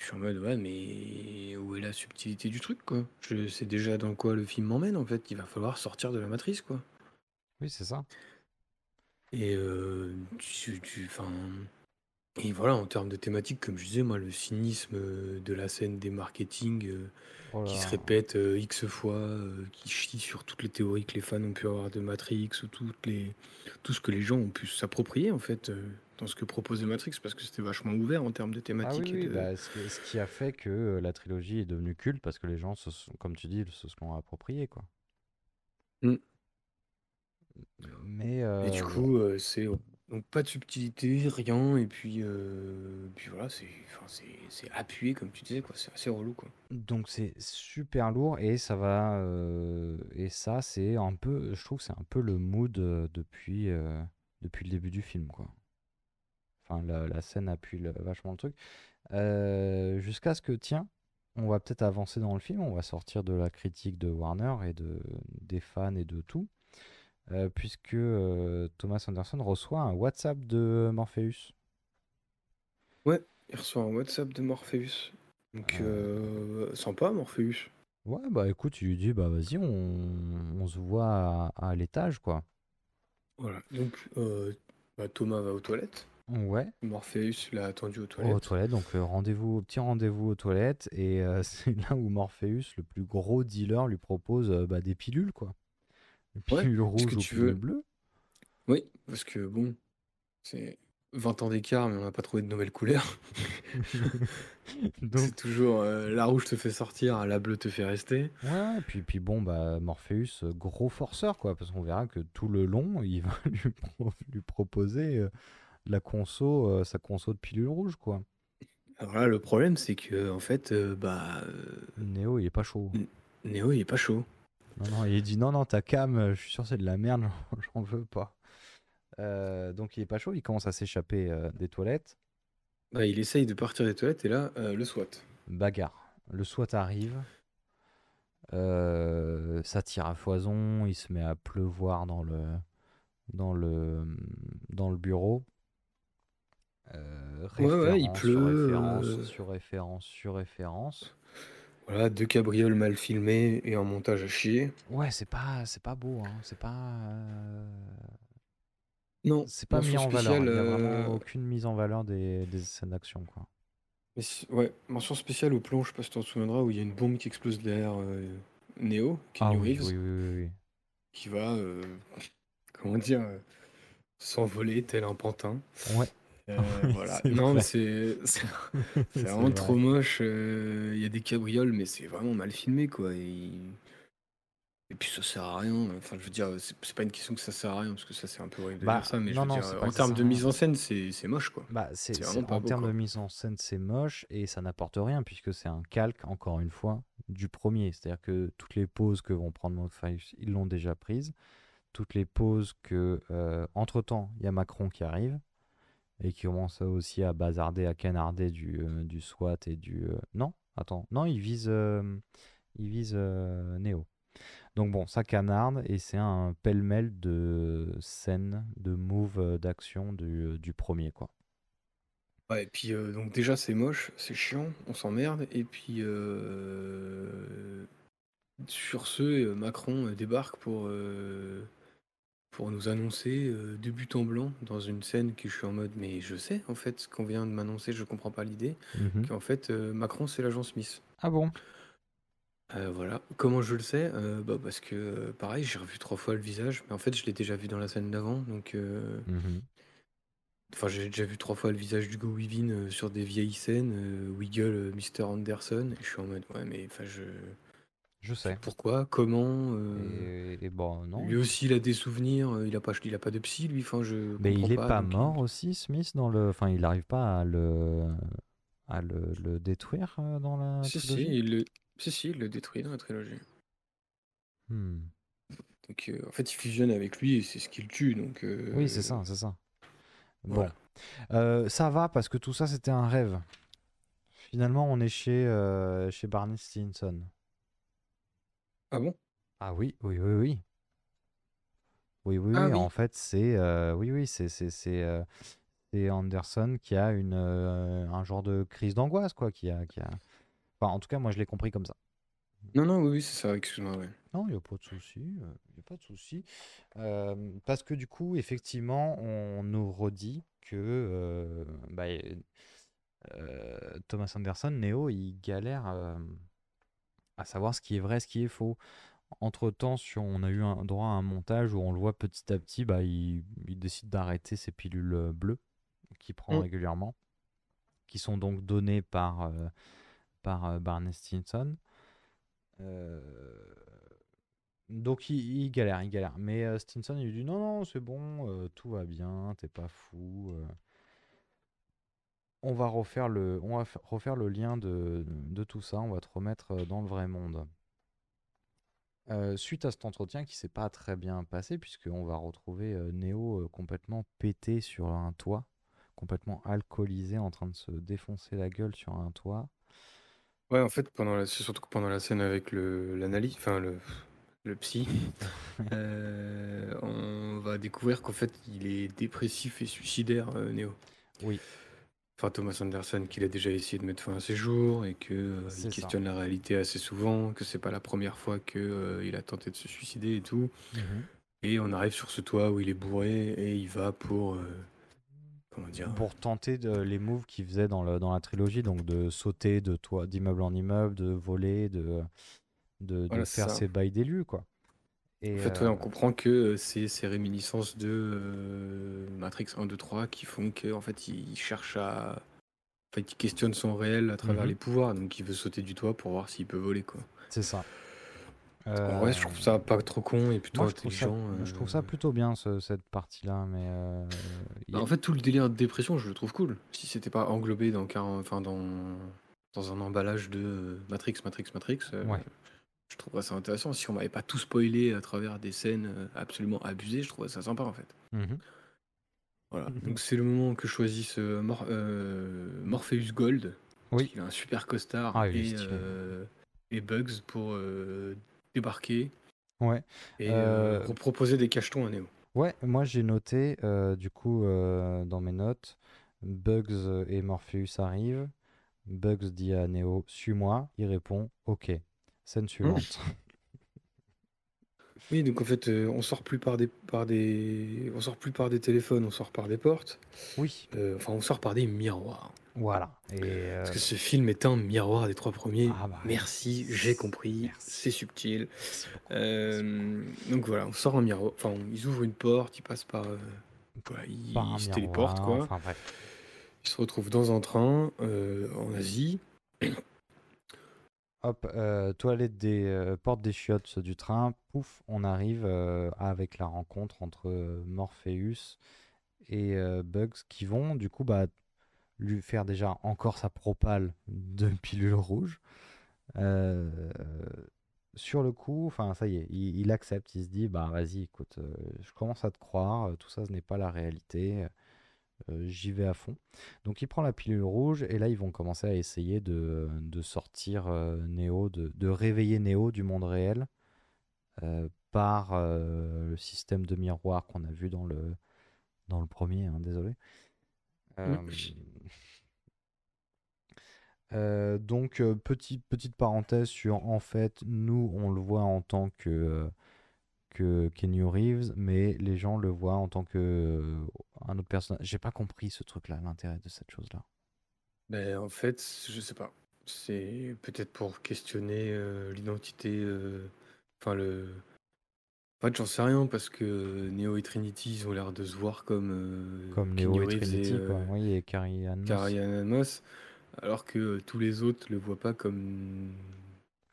Je suis en mode, ouais, mais où est la subtilité du truc, quoi? Je sais déjà dans quoi le film m'emmène, en fait. Il va falloir sortir de la matrice, quoi. Oui, c'est ça. Et euh, tu, tu- enfin, et voilà, en termes de thématique, comme je disais, moi, le cynisme euh, de la scène des marketing euh, Oh qui là. se répète euh, X fois, euh, qui chie sur toutes les théories que les fans ont pu avoir de Matrix ou toutes les, tout ce que les gens ont pu s'approprier, en fait, euh, dans ce que proposait Matrix, parce que c'était vachement ouvert en termes de Ah oui, thématique. et oui, de... bah, ce, qui, ce qui a fait que euh, la trilogie est devenue culte parce que les gens, se sont, comme tu dis, se sont appropriés, quoi. Mm. Mais Et du euh, coup, euh, c'est donc pas de subtilité, rien, et puis, euh, voilà, c'est enfin, c'est appuyé, comme tu disais, quoi. C'est assez relou, quoi. donc c'est super lourd et ça va euh, et ça c'est un peu, je trouve que c'est un peu le mood euh, depuis le début du film, quoi. Enfin la, scène appuie vachement le truc jusqu'à ce que tiens, on va peut-être avancer dans le film, on va sortir de la critique de Warner et de des fans et de tout. Euh, puisque euh, Thomas Anderson reçoit un WhatsApp de Morpheus. Ouais, il reçoit un WhatsApp de Morpheus. Donc, euh, sympa, Morpheus. Ouais, bah écoute, il lui dit, bah vas-y, on, on se voit à, à l'étage, quoi. Voilà. Donc, bah, Thomas va aux toilettes. Ouais, Morpheus l'a attendu aux aux toilettes. toilettes, donc rendez-vous, petit rendez-vous aux toilettes, et c'est là où Morpheus, le plus gros dealer, lui propose bah, des pilules, quoi. Ouais, pilules est-ce rouges que tu veux- bleues. Oui, parce que bon, c'est 20 ans d'écart, mais on n'a pas trouvé de nouvelle couleur. Donc, C'est toujours euh, la rouge te fait sortir, la bleue te fait rester. ouais, ouais, puis, puis bon, bah Morpheus, euh, gros forceur, quoi, parce qu'on verra que tout le long, il va lui, pro- lui proposer euh, la conso, euh, sa conso de pilules rouges, quoi. Alors là, le problème, c'est que en fait, bah, Néo, il est pas chaud. Néo, il est pas chaud. Non, non, il dit non, non, ta cam, euh, je suis sûr c'est de la merde, j'en- veux pas. Euh, donc il est pas chaud, il commence à s'échapper euh, des toilettes. Bah, il essaye de partir des toilettes et là, euh, le SWAT. Bagarre. Le SWAT arrive. ça tire à foison, il se met à pleuvoir dans le, dans le, dans le bureau. Euh, Ouais, ouais, il référence pleut, Sur référence, sur référence, sur référence. Voilà, deux cabrioles mal filmées et un montage à chier. Ouais, c'est pas, c'est pas beau, hein, c'est pas. euh, Non, C'est pas mis mention en valeur. Il n'y a vraiment euh, aucune mise en valeur des, des scènes d'action, quoi. mais si- ouais, mention spéciale au plomb, je sais pas si tu t'en souviendras, où il y a une bombe qui explose derrière euh, Neo, Ah Keanu oui, Reeves, oui, oui, oui, oui. qui va, euh, comment dire, euh, s'envoler tel un pantin. Ouais. Euh, voilà. c'est Non, mais c'est vraiment vrai. trop moche. euh, Il y a des cabrioles, mais c'est vraiment mal filmé, quoi. Et, et puis ça sert à rien. Enfin, je veux dire, c'est pas une question que ça sert à rien, parce que ça, c'est un peu horrible de Bah, dire ça, mais je veux non, dire, pas en termes de mise en scène, c'est moche, quoi. Bah, c'est en termes de mise en scène, c'est moche et ça n'apporte rien puisque c'est un calque, encore une fois, du premier. C'est-à-dire que toutes les pauses que vont prendre Morpheus, ils l'ont déjà prises. Toutes les pauses que, euh, entre-temps, il y a Macron qui arrive et qui commence aussi à bazarder, à canarder du, euh, du SWAT et du... euh, Non, attends, non, il vise, euh, il vise euh, Neo. Donc bon, ça canarde et c'est un pêle-mêle de scènes, de moves euh, d'action du, du premier, quoi. Ouais, et puis donc déjà c'est moche, c'est chiant, on s'emmerde, et puis sur ce, Macron débarque pour, pour nous annoncer euh, de but en blanc dans une scène que je suis en mode mais je sais en fait ce qu'on vient de m'annoncer, je comprends pas l'idée, Mhm. qu'en fait euh, Macron c'est l'agent Smith. Ah bon? Euh, voilà. Comment je le sais? Euh, bah parce que euh, pareil, j'ai revu trois fois le visage, mais en fait je l'ai déjà vu dans la scène d'avant, donc euh, Mhm. Enfin, j'ai déjà vu trois fois le visage d'Hugo Weaving euh, sur des vieilles scènes, euh, Wiggle, euh, Mr. Anderson, et je suis en mode, ouais, mais enfin, je... Je sais. Pourquoi? Comment? euh, Et, et bon, non. Lui aussi, il a des souvenirs, euh, il a pas, il a pas de psy, lui, enfin, je Mais comprends il est pas, pas donc il- mort aussi, Smith, dans le. Enfin, il n'arrive pas à le à le, le détruire euh, dans la Si, si, trilogie? il le... si, si, il le détruit dans la trilogie. Hmm. Donc, euh, en fait, il fusionne avec lui et c'est ce qui le tue. Donc, Oui, c'est euh, ça, c'est ça. Bon. voilà. Euh, ça va parce que tout ça, c'était un rêve. Finalement, on est chez, euh, chez Barney Stinson. Ah bon? Ah oui, oui, oui, oui. Oui, oui, Ah oui. oui. En fait, c'est euh, oui, oui, c'est c'est c'est euh, c'est Anderson qui a une euh, un genre de crise d'angoisse, quoi, qui a qui a. Enfin, en tout cas, moi, je l'ai compris comme ça. Non, non, oui, oui, c'est ça, excuse-moi, ouais. Non, il n'y a pas de souci, il n'y a pas de souci. Euh, parce que du coup, effectivement, on nous redit que euh, bah, euh, Thomas Anderson, Neo, il galère euh, à savoir ce qui est vrai, ce qui est faux. Entre-temps, sur- on a eu un droit à un montage où on le voit petit à petit, bah, il, il décide d'arrêter ses pilules euh, bleues qu'il prend Mm. régulièrement, qui sont donc données par, euh, par euh, Barney Stinson. Euh, donc il, il galère, il galère. Mais Stinson, il lui dit non, non, c'est bon, tout va bien, t'es pas fou. On va refaire le, on va fa- refaire le lien de, de tout ça, on va te remettre euh, dans le vrai monde. Euh, suite à cet entretien qui s'est pas très bien passé, puisqu'on va retrouver euh, Neo euh, complètement pété sur un toit, complètement alcoolisé, en train de se défoncer la gueule sur un toit. Ouais, en fait, pendant la... surtout que pendant la scène avec le l'analyse, enfin le, le psy, euh, on va découvrir qu'en fait, il est dépressif et suicidaire, euh, Neo. Oui, Enfin, Thomas Anderson, qu'il a déjà essayé de mettre fin à ses jours et que euh, C'est il ça. questionne la réalité assez souvent, que c'est pas la première fois que euh, il a tenté de se suicider et tout. Et on arrive sur ce toit où il est bourré et il va pour euh, comment dire pour tenter de, les moves qu'il faisait dans, le, dans la trilogie, donc de sauter de toit, d'immeuble en immeuble, de voler, de, de, de Voilà, c'est faire ça. ses bails d'élus, quoi. Et, En fait, ouais, euh, on comprend que euh, c'est ces réminiscences de euh, Matrix 1, 2, 3 qui font que en fait, il cherche à. En fait, il questionne son réel à travers Mhm. les pouvoirs, donc il veut sauter du toit pour voir s'il peut voler, quoi. c'est ça. En vrai, je trouve ça pas trop con et plutôt Euh, Moi, je trouve ça, je trouve ça euh. plutôt bien, ce- cette partie-là, mais... euh, Bah, a- en fait, tout le délire de dépression, je le trouve cool. Si c'était pas englobé dans, 40 enfin, dans, dans un emballage de euh, Matrix, Matrix, Matrix, euh, Ouais. Je trouverais ça intéressant. Si on m'avait pas tout spoilé à travers des scènes euh, absolument abusées, je trouverais ça sympa en fait. Mhm. Voilà. Mhm. Donc c'est le moment que choisit euh, Mor- euh, Morpheus Gold. Oui. Il a un super costard Ah, et, euh, Bugs pour euh, débarquer Ouais. et Euh, euh, proposer des cachetons à Neo. Ouais, moi j'ai noté, euh, du coup, euh, dans mes notes, Bugs et Morpheus arrivent. Bugs dit à Neo, suis-moi. Il répond, ok. Scène suivante. Oui, donc en fait, euh, on sort plus par des, par des, on sort plus par des téléphones, on sort par des portes. Oui, Euh, enfin, on sort par des miroirs. voilà. Et euh, Parce que ce film est un miroir des trois premiers. Ah bah, Merci, j'ai compris. C'est subtil. Euh, donc voilà, on sort un miroir. Enfin, on- ils ouvrent une porte, ils passent par. euh, voilà, ils, Par un ils se miroir, téléportent, quoi. Enfin bref. Ils se retrouvent dans un train euh, en Asie. Hop, euh, toilette des euh, porte des chiottes du train. Pouf, on arrive euh, avec la rencontre entre Morpheus et Bugs qui vont du coup bah, lui faire déjà encore sa propale de pilule rouge. Sur le coup, enfin ça y est, il, il accepte, il se dit bah vas-y, écoute, je commence à te croire, tout ça ce n'est pas la réalité, euh, j'y vais à fond. Donc il prend la pilule rouge et là ils vont commencer à essayer de, de sortir euh, Neo, de, de réveiller Neo du monde réel euh, par euh, le système de miroir qu'on a vu dans le, dans le premier, hein, désolé. Donc, euh, petit, petite parenthèse sur, en fait, nous, on le voit en tant que, que Kenny Reeves, mais les gens le voient en tant que euh, un autre personnage. J'ai pas compris ce truc-là, l'intérêt de cette chose-là. Ben, en fait, je sais pas. C'est peut-être pour questionner euh, l'identité. euh, Enfin, le. En fait, j'en sais rien parce que Neo et Trinity, ils ont l'air de se voir comme. euh, Comme Neo et Reeves Trinity, euh, quoi. Oui, et Carrie Moss, alors que euh, tous les autres le voient pas comme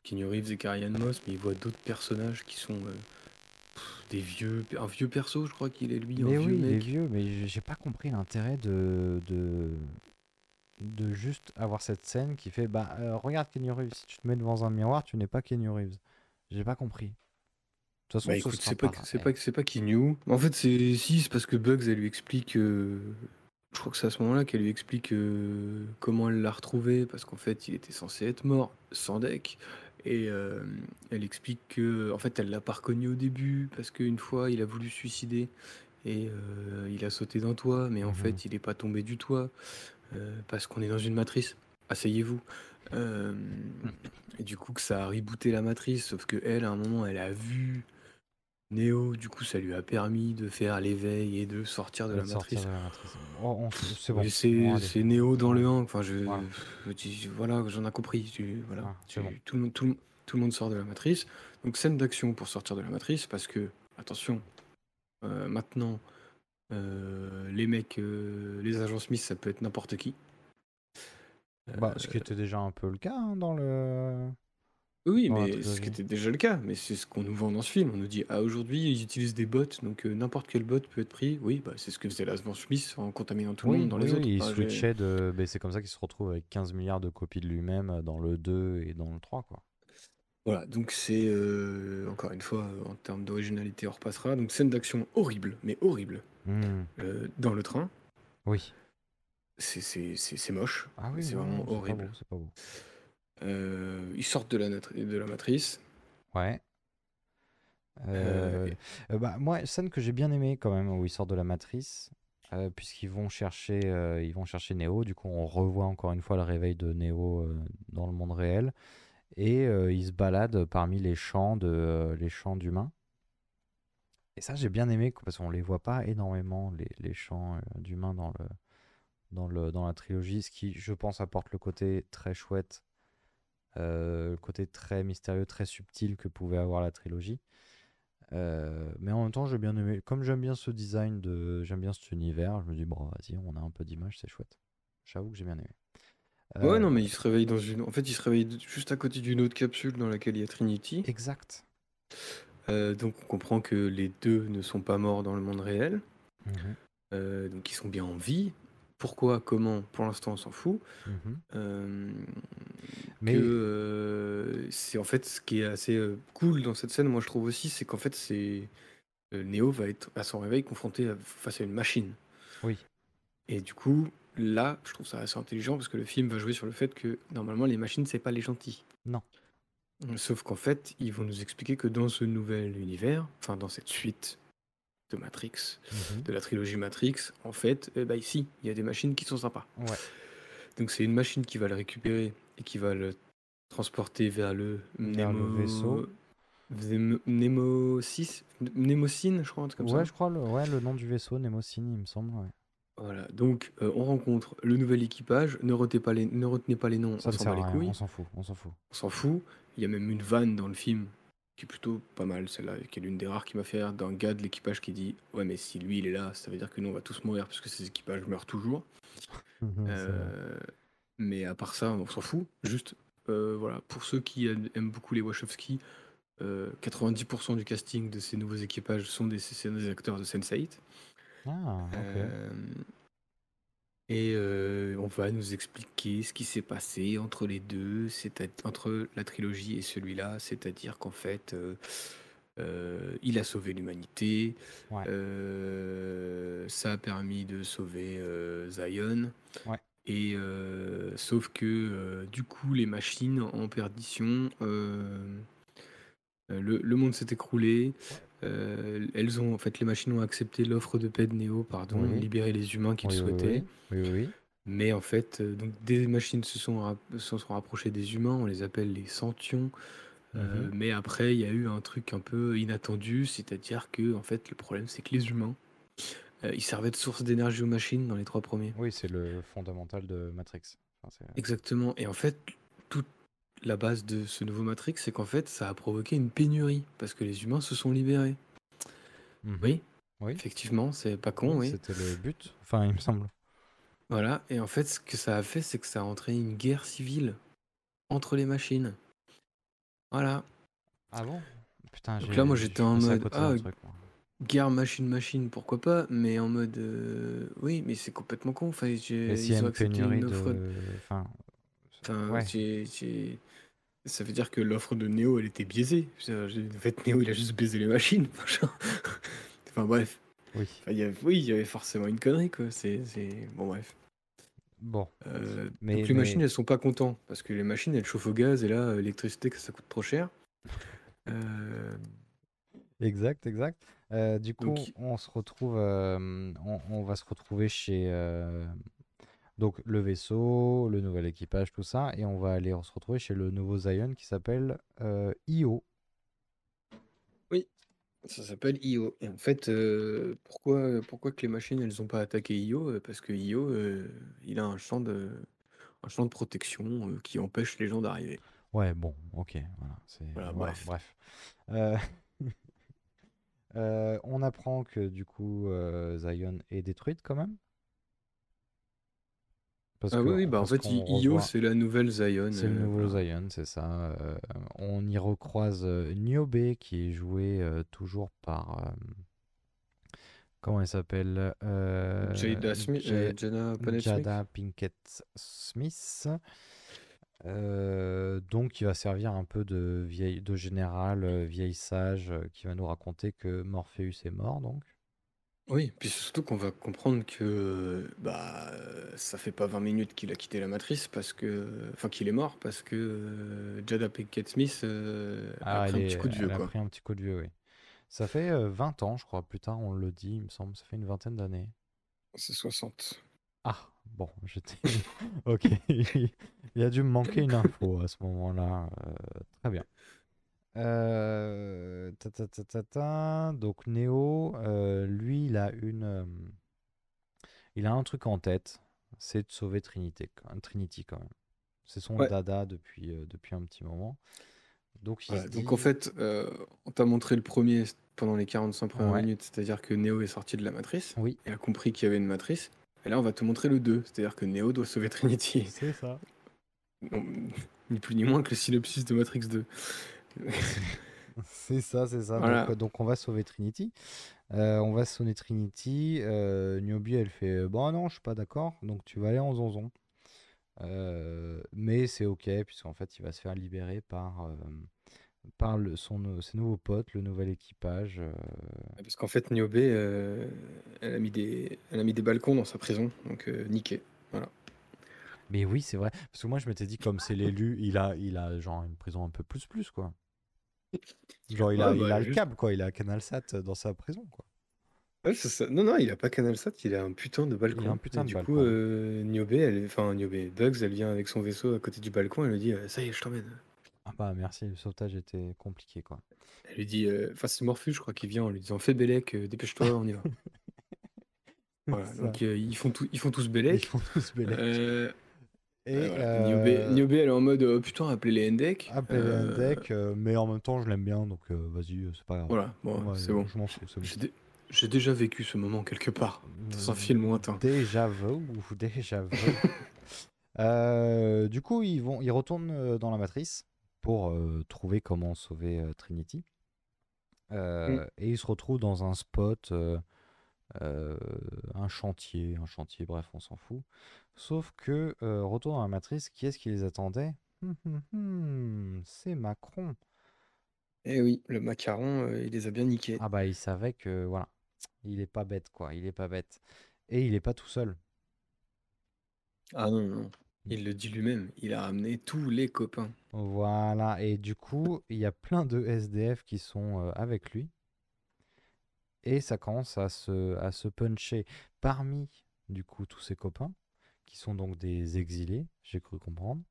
Keanu Reeves et Carrie Ann Moss, mais ils voient d'autres personnages qui sont euh, des vieux, un vieux perso, je crois qu'il est lui, Mais vieux oui, il est mec. vieux, mais j'ai- pas compris l'intérêt de, de, de juste avoir cette scène qui fait bah euh, regarde Kenny Reeves, si tu te mets devant un miroir, tu n'es pas Kenny Reeves. J'ai pas compris. toute façon, Bah ce écoute, sera c'est pas, que- c'est pareil. pas, que- c'est pas qu'il knew. En fait, c'est si, c'est parce que Bugs, elle lui explique. euh, je crois que c'est à ce moment-là qu'elle lui explique euh, comment elle l'a retrouvé, parce qu'en fait, il était censé être mort sans deck. Et euh, elle explique que, en fait, elle l'a pas reconnu au début, parce qu'une fois, il a voulu se suicider et euh, il a sauté d'un toit, mais en Mhm. fait, il est pas tombé du toit, euh, parce qu'on est dans une matrice. Asseyez-vous. Euh, et du coup, que ça a rebooté la matrice, sauf que elle, à un moment, elle a vu Néo, du coup, ça lui a permis de faire l'éveil et de sortir de la sortir matrice. de la matrice. Oh, on- c'est bon. C'est Néo dans le 1. Enfin, je, Voilà. je dis- voilà, j'en ai compris. Tu- voilà, Ah, c'est Tu- bon. tout, le monde, tout, le- tout le monde sort de la matrice. Donc, scène d'action pour sortir de la matrice, parce que, attention, euh, maintenant, euh, les mecs, euh, les agents Smith, ça peut être n'importe qui. Bah, ce qui était déjà un peu le cas hein, dans le. Oui, mais ce qui était déjà le cas, mais c'est ce qu'on nous vend dans ce film. On nous dit, ah, aujourd'hui, ils utilisent des bots, donc euh, n'importe quel bot peut être pris. Oui, bah, c'est ce que faisait l'agent Smith en contaminant tout le Oui, monde dans les oui, autres. il Enfin, j'ai- switchait de. ben, c'est comme ça qu'il se retrouve avec 15 milliards de copies de lui-même euh, dans le 2 et dans le 3, quoi. Voilà, donc c'est euh, encore une fois euh, en termes d'originalité, on repassera. Donc scène d'action horrible, mais horrible, Hmm, euh, dans le train. Oui. C'est c'est- c'est- c'est moche, Ah oui, c'est non, vraiment non, c'est pas horrible. beau, c'est pas beau. Euh, ils sortent de la, natri- de la matrice. Ouais. Euh, Euh, bah, moi, scène que j'ai bien aimée quand même, où ils sortent de la matrice, euh, puisqu'ils vont chercher, euh, ils vont chercher Neo. Du coup, on revoit encore une fois le réveil de Neo dans le monde réel, et ils se baladent parmi les champs de, les champs d'humains. Et ça, j'ai bien aimé parce qu'on les voit pas énormément les, les champs d'humains dans le, dans le, dans la trilogie, ce qui, je pense, apporte le côté très chouette, le côté très mystérieux, très subtil que pouvait avoir la trilogie. Euh, mais en même temps, j'ai bien aimé. Comme j'aime bien ce design, de, j'aime bien cet univers, je me dis, bon, vas-y, on a un peu d'image, c'est chouette. J'avoue que j'ai bien aimé. Ouais, Euh, non, mais ils se réveillent dans une. En fait, ils se réveillent juste à côté d'une autre capsule dans laquelle il y a Trinity. Exact. Euh, donc on comprend que les deux ne sont pas morts dans le monde réel. Mhm, Euh, donc ils sont bien en vie. Pourquoi, comment, pour l'instant on s'en fout. mhm. Euh, Mais- que euh, c'est en fait ce qui est assez euh, cool dans cette scène, moi je trouve aussi, c'est qu'en fait c'est Neo va être à son réveil confronté à- face à une machine. Oui. Et du coup, là, je trouve ça assez intelligent parce que le film va jouer sur le fait que normalement les machines c'est pas les gentils. Non. Sauf qu'en fait, ils vont nous expliquer que dans ce nouvel univers, enfin dans cette suite de Matrix, Mhm. de la trilogie Matrix, en fait, eh ben, ici, il y a des machines qui sont sympas. Ouais. Donc c'est une machine qui va le récupérer et qui va le transporter vers le Vers le vaisseau. Nemo... Nemo 6 Nemocine, je crois, un truc comme ouais, ça. je crois, le, ouais, le nom du vaisseau, Nemocine, il me semble. ouais. Voilà, donc euh, on rencontre le nouvel équipage, ne retenez pas les, ne retenez pas les noms, Ça on s'en bat les couilles, on s'en fout, on s'en fout. on s'en fout. Il y a même une vanne dans le film qui est plutôt pas mal, celle-là, qui est l'une des rares qui m'a fait rire, d'un gars de l'équipage qui dit Ouais, mais si lui il est là, ça veut dire que nous on va tous mourir parce que ces équipages meurent toujours. Vrai. Euh, mais à part ça, on s'en fout. Juste, euh, voilà, pour ceux qui aiment beaucoup les Wachowski, euh, 90% du casting de ces nouveaux équipages sont des, acteurs de Sense8. Ah. Et euh, on va nous expliquer ce qui s'est passé entre les deux, c'est entre la trilogie et celui-là, c'est-à-dire qu'en fait, euh, euh, il a sauvé l'humanité, Ouais. ça a permis de sauver Zion, Ouais. et sauf que du coup, les machines en perdition, euh, le, le monde s'est écroulé. euh, elles ont, en fait, les machines ont accepté l'offre de paix de Neo, pardon, Oui. libérer les humains qu'ils Oui, oui, souhaitaient. oui, oui, oui. Mais en fait, euh, donc des machines se sont, rap- se sont rapprochées des humains, on les appelle les sentients. Euh, Mhm. mais après, il y a eu un truc un peu inattendu, c'est-à-dire que en fait, le problème, c'est que les humains, euh, ils servaient de source d'énergie aux machines dans les trois premiers. Oui, c'est le fondamental de Matrix. Enfin, c'est- Exactement. Et en fait, toute la base de ce nouveau Matrix, c'est qu'en fait, ça a provoqué une pénurie parce que les humains se sont libérés. Mhm. Oui, Oui. effectivement, c'est pas con, oui. C'était le but. Enfin, il me semble. Voilà. Et en fait, ce que ça a fait, c'est que ça a entraîné une guerre civile entre les machines. Voilà. Ah bon? Putain, Donc là, moi, j'étais en mode, ah, truc. Guerre machine-machine, pourquoi pas, mais en mode. euh, oui, mais c'est complètement con. Enfin, Mais y a ils ont une accepté pénurie une de. offre. Enfin. Enfin, ouais. j'ai- j'ai- Ça veut dire que l'offre de Neo, elle était biaisée. En fait, Neo, il a juste baisé les machines. enfin bref. Oui. il y oui, il y avait forcément une connerie, quoi. C'est, Bon, bref. Bon. Euh, mais, donc les machines, elles sont pas contentes. Parce que les machines, elles chauffent au gaz et là, l'électricité, ça coûte trop cher. Euh, exact, exact. Euh, du coup, on se retrouve, on, va se retrouver chez donc le vaisseau, le nouvel équipage, tout ça, et on va aller se retrouver chez le nouveau Zion qui s'appelle Io. Oui, ça s'appelle Io. Et en fait, pourquoi, pourquoi que les machines elles ont pas attaqué Io Parce que Io, il a un champ de, un champ de protection qui empêche les gens d'arriver. Ouais, bon, ok, voilà, bref. on apprend que du coup, Zion est détruite quand même. Ah oui, bah en fait, Io, c'est la nouvelle Zion. C'est le nouveau Zion, c'est ça. on y recroise Niobe, qui est joué toujours par. comment elle s'appelle Jada Smith, Jada Pinkett Smith. donc, il va servir un peu de, vieille, de général, vieille sage, qui va nous raconter que Morpheus est mort, donc. Oui, puis surtout qu'on va comprendre que bah ça fait pas 20 minutes qu'il a quitté la matrice parce que enfin qu'il est mort parce que euh, Jada Pinkett Smith euh, a ah, pris un petit coup de vieux elle a pris un petit coup de vieux, oui. Ça fait 20 euh, ans, je crois, plus tard on le dit, il me semble, ça fait une vingtaine d'années. C'est 60. Ah, bon, j'étais. Ok, il a dû me manquer une info à ce moment-là. très bien. Euh, Donc Neo, euh, lui, il a une, euh, il a un truc en tête, c'est de sauver Trinity, Trinity quand même. C'est son dada depuis, depuis un petit moment. Donc, donc en fait, on t'a montré le premier pendant les 45 premières minutes, c'est-à-dire que Neo est sorti de la matrice oui, et a compris qu'il y avait une matrice. Et là, on va te montrer le 2, c'est-à-dire que Neo doit sauver Trinity. c'est ça. ni plus ni moins que le synopsis de Matrix 2. c'est ça, c'est ça. Donc, on va sauver Trinity. Euh, on va sonner Trinity. Euh, Niobe, elle fait Bon, non, je suis pas d'accord. Donc, tu vas aller en zonzon. Euh, mais c'est ok, puisqu'en fait, il va se faire libérer par, par le, son, ses nouveaux potes, le nouvel équipage. Parce qu'en fait, Niobe, elle, a mis des, elle a mis des balcons dans sa prison. Donc, niqué. Voilà. Mais oui, c'est vrai. Parce que moi, je m'étais dit, comme c'est l'élu, il a, il a genre une prison un peu plus plus, quoi. Genre, il a, il a le câble, quoi. Il a CanalSat dans sa prison, quoi. Ouais, c'est ça. Non, non, il a pas CanalSat, il a un putain de balcon. Il a un putain Et de du balcon. coup, euh, Niobe, elle, enfin Niobe, Bugs, elle vient avec son vaisseau à côté du balcon, elle lui dit euh, Ça y est, je t'emmène. Ah bah merci, le sauvetage était compliqué, quoi. Elle lui dit euh, Enfin, c'est Morpheus, je crois, qui vient en lui disant Fais Bélec, euh, dépêche-toi, on y va. voilà, donc ils, font tout, ils font tous Bélec. Ils font tous Bélec. Et euh, Niobe, elle est en mode oh, putain, appelez les Endek. Appelez les euh, Endek, euh, mais en même temps, je l'aime bien, donc vas-y, c'est pas grave. Voilà, bon, c'est bon. J'ai déjà vécu ce moment quelque part, dans un film lointain. Déjà vu, déjà vu. du coup, ils, vont, ils retournent dans la matrice pour trouver comment sauver Trinity. Mm. Et ils se retrouvent dans un spot, un chantier, un chantier, bref, on s'en fout. Sauf que, euh, retour dans la matrice, qui est-ce qui les attendait? Hum, hum, hum, C'est Macron. Eh oui, le macaron, euh, il les a bien niqués. Ah bah il savait que, voilà, il est pas bête, quoi, il est pas bête. Et il est pas tout seul. Ah non, non, il le dit lui-même, il a ramené tous les copains. Voilà, et du coup, il y a plein de SDF qui sont euh, avec lui. Et ça commence à se, à se puncher. Parmi, du coup, tous ses copains, qui sont donc des exilés, j'ai cru comprendre.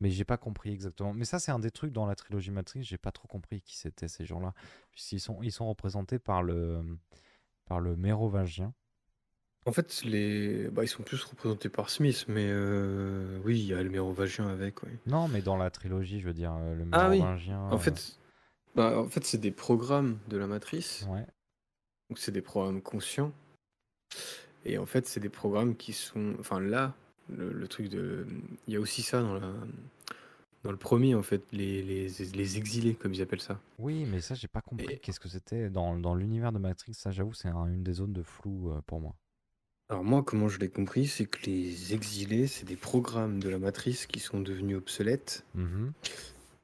Mais j'ai pas compris exactement. Mais ça, c'est un des trucs dans la trilogie Matrix, j'ai pas trop compris qui c'était ces gens-là. Puisqu'ils sont, ils sont représentés par le, par le mérovingien. En fait, les... Bah, ils sont plus représentés par Smith, mais euh, oui, il y a le mérovingien avec. Non, mais dans la trilogie, je veux dire, euh, le mérovingien. Ah, oui. En fait, bah, en fait c'est des programmes de la matrice. Ouais. Donc, c'est des programmes conscients. Et en fait, c'est des programmes qui sont. Enfin, là, le, truc de. Il y a aussi ça dans, la... dans le premier, en fait, les, les, les exilés, comme ils appellent ça. Oui, mais ça, j'ai pas compris qu'est-ce que c'était. Dans, dans l'univers de Matrix, ça, j'avoue, c'est une des zones de flou euh, pour moi. Alors moi, comment je l'ai compris, c'est que les exilés, c'est des programmes de la matrice qui sont devenus obsolètes Mhm.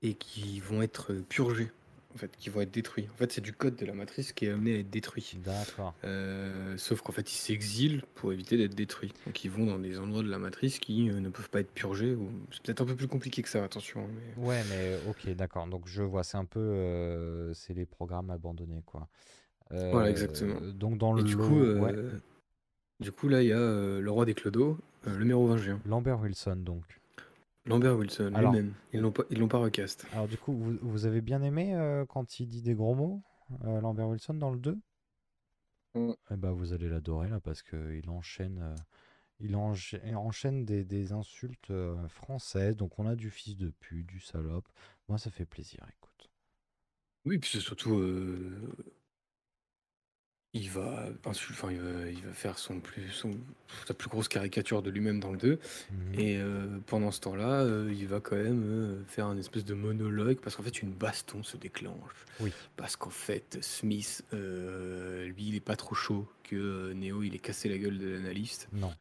et qui vont être purgés, en fait, qui vont être détruits. En fait, c'est du code de la matrice qui est amené à être détruit. D'accord. Euh, sauf qu'en fait, ils s'exilent pour éviter d'être détruits. Donc, ils vont dans des endroits de la matrice qui euh, ne peuvent pas être purgés. Ou... C'est peut-être un peu plus compliqué que ça, attention. mais- Ouais, mais ok, d'accord. Donc je vois, c'est un peu, euh, c'est les programmes abandonnés, quoi. Voilà, exactement. Euh, donc dans Et le du lot, coup, euh, ouais, du coup, là, il y a euh, le roi des clodos, euh, le mérovingien, Lambert Wilson, donc. Lambert Wilson Alors- lui-même. Ils l'ont pas, ils l'ont pas recast. Alors du coup, vous, vous avez bien aimé euh, quand il dit des gros mots, euh, Lambert Wilson, dans le 2? Mm. Eh ben, vous allez l'adorer là parce qu'il enchaîne, euh, il encha- il enchaîne des, des insultes euh, françaises. Donc on a du fils de pute, du salope. Moi, ça fait plaisir, écoute. Oui, puis c'est surtout, euh, il va insul- enfin, il va, il va faire son plus, son, sa plus grosse caricature de lui-même dans le 2. Mhm. Et euh, pendant ce temps-là, euh, il va quand même euh, faire un espèce de monologue parce qu'en fait, une baston se déclenche. Oui. Parce qu'en fait, Smith, euh, lui, il est pas trop chaud que euh, Neo, il est cassé la gueule de l'analyste. Non.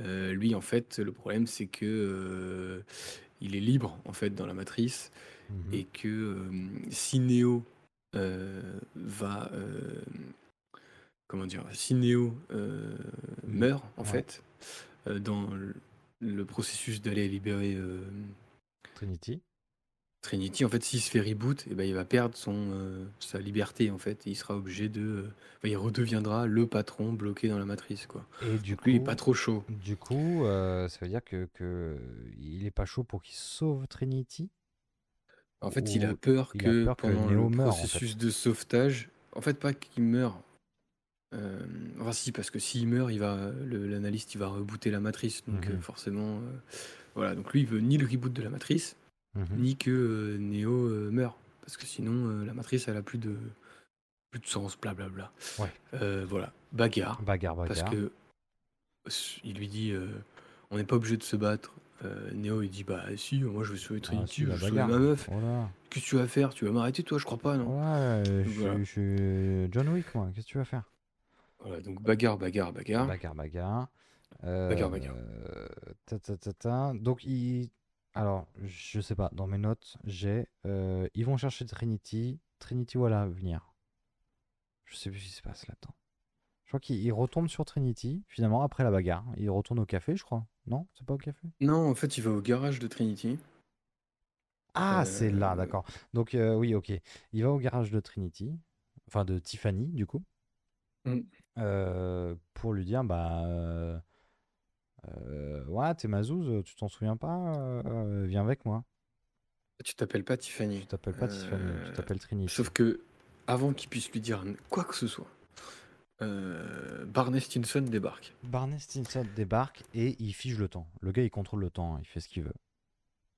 Euh, lui, en fait, le problème, c'est que euh, il est libre en fait dans la matrice Mhm. et que euh, si Neo euh, va euh, comment dire si Neo euh, Mm. meurt en Ouais. fait euh, dans le, le processus d'aller libérer euh, Trinity. Trinity en fait s'il se fait reboot et ben il va perdre son euh, sa liberté en fait et il sera obligé de euh, enfin, il redeviendra le patron bloqué dans la matrice quoi Et du donc lui il est coup, pas trop chaud du coup, euh, ça veut dire que, que il est pas chaud pour qu'il sauve Trinity? En fait, il a peur il a que peur que pendant Neo le meure, en fait. processus de sauvetage, en fait, pas qu'il meure. Euh, enfin, si, parce que s'il meurt, il va, le- l'analyste, il va rebooter la matrice. Donc, Mhm. euh, forcément, euh, voilà. Donc, lui, il veut ni le reboot de la matrice, Mhm. ni que euh, Neo meure, parce que sinon, la matrice, elle a plus de, plus de sens, blablabla. Ouais. Euh, voilà, bagarre, Bagarre, parce bagarre. que s- il lui dit, on n'est pas obligé de se battre. Euh, Neo, il dit, bah si, moi, je veux sauver Ah, Trinity, si, je la veux sauver bagarre. ma meuf. Voilà. Qu'est-ce que tu vas faire? Tu vas m'arrêter, toi? Je crois pas, non Ouais, je Donc, voilà. suis- je suis John Wick, moi. Qu'est-ce que tu vas faire? Voilà, donc bagarre, bagarre, bagarre. Bagarre, bagarre. Bagarre, bagarre. Euh, ta, ta, ta, ta. Donc, il... alors, je sais pas, dans mes notes, j'ai. euh, ils vont chercher Trinity. Trinity, voilà, venir. Je sais plus ce qui se passe là-dedans. Je crois qu'il il retourne sur Trinity, finalement, après la bagarre. Il retourne au café, je crois. Non? C'est pas au café? Non, en fait, il va au garage de Trinity. Ah, c'est là, Euh, d'accord. Donc, euh, oui, ok. Il va au garage de Trinity, enfin de Tiffany, du coup, Mm. Euh, pour lui dire, bah, euh, euh, ouais, t'es ma zouze, tu t'en souviens pas? euh, viens avec moi. Tu t'appelles pas Tiffany. Tu t'appelles pas Tiffany, tu t'appelles Trinity. Sauf que, avant qu'il puisse lui dire quoi que ce soit, Barney Stinson débarque. Barney Stinson débarque et il fige le temps. Le gars, il contrôle le temps, hein, il fait ce qu'il veut.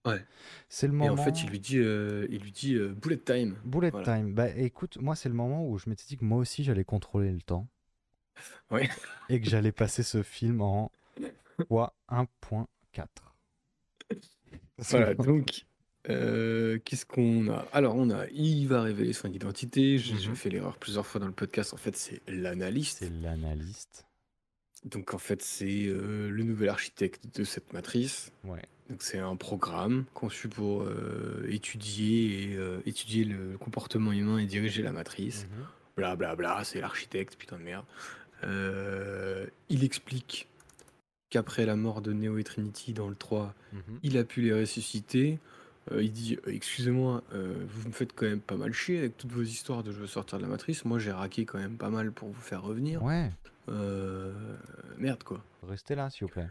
Ouais. C'est le Et moment. en fait, il lui dit, euh, il lui dit euh, bullet time. Bullet Voilà. time. Bah écoute, moi c'est le moment où je m'étais dit que moi aussi j'allais contrôler le temps. Et que j'allais passer ce film en fois 1.4. Voilà, donc, euh, qu'est-ce qu'on a? Alors, on a, il va révéler son identité. J'ai Mhm. fait l'erreur plusieurs fois dans le podcast. En fait, c'est l'analyste. C'est l'analyste. Donc, en fait, c'est euh, le nouvel architecte de cette matrice. Ouais. Donc c'est un programme conçu pour euh, étudier et étudier le comportement humain et diriger la matrice. Mhm. Bla bla bla, c'est l'architecte, putain de merde. Euh, il explique qu'après la mort de Neo et Trinity dans le 3, Mhm. il a pu les ressusciter. Euh, il dit euh, Excusez-moi, euh, vous me faites quand même pas mal chier avec toutes vos histoires de je veux sortir de la matrice. Moi j'ai raqué quand même pas mal pour vous faire revenir. Ouais, merde quoi. restez là s'il vous plaît.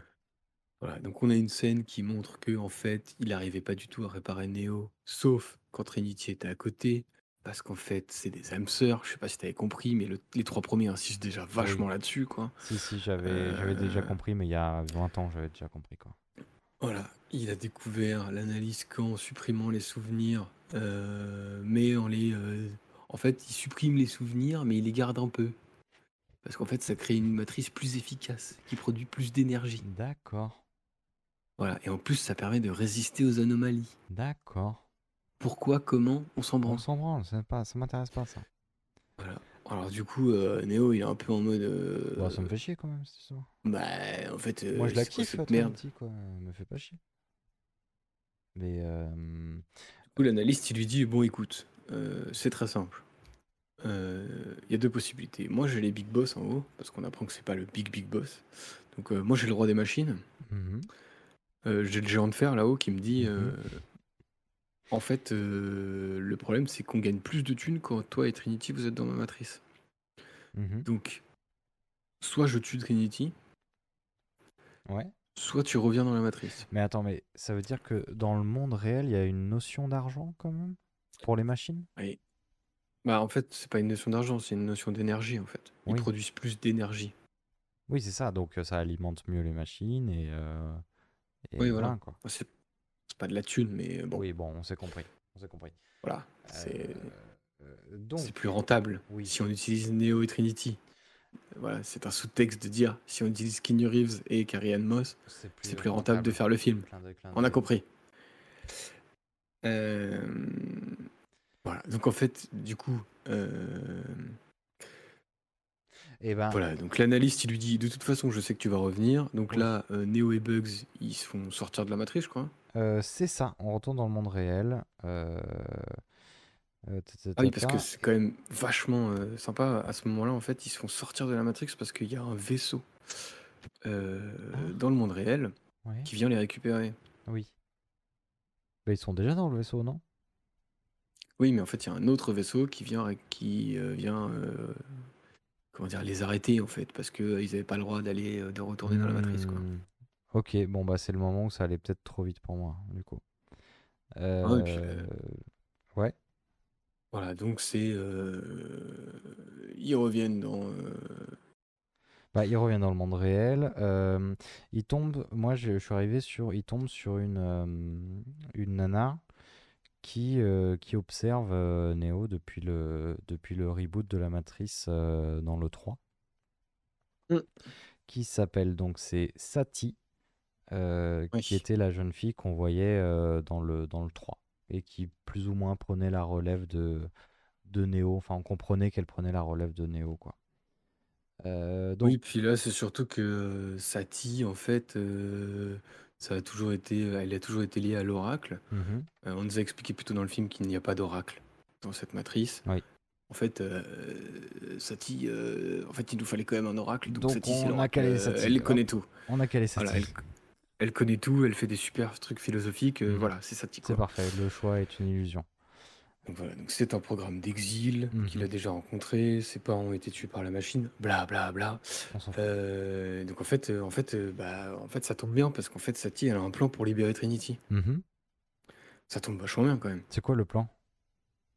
Voilà, donc on a une scène qui montre que en fait, il n'arrivait pas du tout à réparer Neo, sauf quand Trinity était à côté, parce qu'en fait, c'est des âmes sœurs. Je sais pas si t'avais compris, mais le- les trois premiers insistent déjà vachement là-dessus, quoi. Si, si, j'avais j'avais déjà Euh. compris, mais il y a 20 ans, j'avais déjà compris quoi. Voilà, il a découvert l'analyse qu'en supprimant les souvenirs, euh, mais en les, euh, en fait, il supprime les souvenirs, mais il les garde un peu, parce qu'en fait, ça crée une matrice plus efficace, qui produit plus d'énergie. D'accord, Voilà, et en plus, ça permet de résister aux anomalies. d'accord. Pourquoi, comment, on s'en On branle. s'en branle, ça ça m'intéresse pas ça. Alors du coup, euh, Neo, il est un peu en mode. euh, Bah, ça me fait chier quand même, cette histoire. Bah, en fait, euh, Moi, je la c'est quoi kiffe, cette merde. Quoi. Elle me fait pas chier. Mais euh, Du coup, l'analyste, il lui dit Bon, écoute, euh, c'est très simple. Euh, Il y a deux possibilités. Moi, j'ai les big boss en haut, parce qu'on apprend que c'est pas le big big boss. Donc, euh, moi, j'ai le roi des machines. mhm, Euh, j'ai le géant de fer là-haut qui me dit Mhm. euh, En fait, euh, le problème, c'est qu'on gagne plus de thunes quand toi et Trinity, vous êtes dans ma matrice. mhm. Donc, soit je tue Trinity, Ouais. soit tu reviens dans la matrice. Mais attends, mais ça veut dire que dans le monde réel, il y a une notion d'argent quand même pour les machines? Oui. Bah, en fait, c'est pas une notion d'argent, c'est une notion d'énergie en fait. Ils Oui. produisent plus d'énergie. Oui, c'est ça. Donc ça alimente mieux les machines et, euh, et Oui, voilà. quoi. C'est pas de la thune, mais bon, Oui, bon, on s'est compris. On s'est compris. voilà. C'est Euh, euh, donc, plus rentable oui. si on utilise Neo et Trinity. Voilà, c'est un sous-texte de dire si on utilise Keanu Reeves et Carrie Ann Moss, c'est plus rentable de faire le film. Clin d'œil, clin On a compris. Euh, Voilà, donc en fait, du coup, euh, Eh ben, voilà, donc l'analyste il lui dit de toute façon, je sais que tu vas revenir. Donc Oui. là, euh, Neo et Bugs ils se font sortir de la matrice, je crois. euh, c'est ça. On retourne dans le monde réel. Euh, euh, Ah oui, parce que c'est quand même vachement sympa. À ce moment-là, en fait, ils se font sortir de la matrice parce qu'il y a un vaisseau Ah. dans le monde réel qui vient les récupérer. oui. Bah, ils sont déjà dans le vaisseau, non? Oui, mais en fait, il y a un autre vaisseau qui vient, qui vient, comment dire, les arrêter en fait, parce que euh, ils n'avaient pas le droit d'aller, euh, de retourner dans la matrice, quoi. Hmm, Ok, bon bah c'est le moment où ça allait peut-être trop vite pour moi, du coup. Ah puis, euh, Euh, Ouais. Voilà, donc c'est, euh, ils reviennent dans. euh, Bah, il revient dans le monde réel. euh, il tombe, moi je, je suis arrivé sur, il tombe sur une, euh, une nana qui, euh, qui observe euh, Neo depuis le, depuis le reboot de la Matrice euh, dans le 3. Mm. Qui s'appelle donc, c'est Sati, euh, qui était la jeune fille qu'on voyait dans le, dans le 3 et qui plus ou moins prenait la relève de, de Neo. Enfin, on comprenait qu'elle prenait la relève de Neo, quoi. Donc, Oui, puis là, c'est surtout que Sati, en fait, ça a toujours été, elle a toujours été liée à l'oracle. mhm. Euh, on nous a expliqué plutôt dans le film qu'il n'y a pas d'oracle dans cette matrice. Oui. En fait, euh, Sati, euh, en fait, il nous fallait quand même un oracle. Donc, Donc, on a calé Euh, Sati. Elle connaît tout. On a calé. Voilà, elle, elle connaît tout, elle fait des super trucs philosophiques. euh, Mhm. Voilà, c'est Sati. C'est parfait, le choix est une illusion. Donc voilà, donc c'est un programme d'exil Mhm. qu'il a déjà rencontré. Ses parents ont été tués par la machine. Bla bla bla. On s'en fout. Euh, donc en fait, euh, en fait, euh, bah, en fait, ça tombe bien parce qu'en fait, Sati, elle a un plan pour libérer Trinity. Mhm. Ça tombe vachement bien quand même. C'est quoi le plan?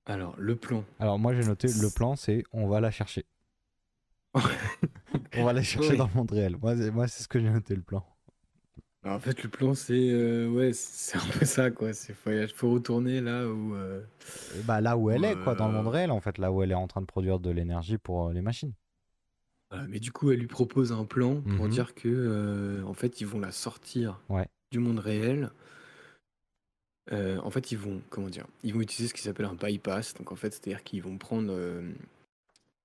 Alors, le plan. Alors moi j'ai noté le plan c'est on va la chercher. on va la chercher Oui. dans le monde réel. Moi c'est, moi c'est ce que j'ai noté le plan. Alors, en fait, le plan, c'est euh, ouais, c'est un peu ça quoi. C'est faut, faut retourner là où. euh, Et bah là où elle est quoi dans le monde Euh. réel en fait là où elle est en train de produire de l'énergie pour euh, les machines. voilà. Mais du coup, elle lui propose un plan pour Mhm. dire que euh, en fait, ils vont la sortir Ouais. du monde réel. Euh, en fait, ils vont comment dire Ils vont utiliser ce qui s'appelle un bypass. Donc en fait, c'est-à-dire qu'ils vont prendre euh,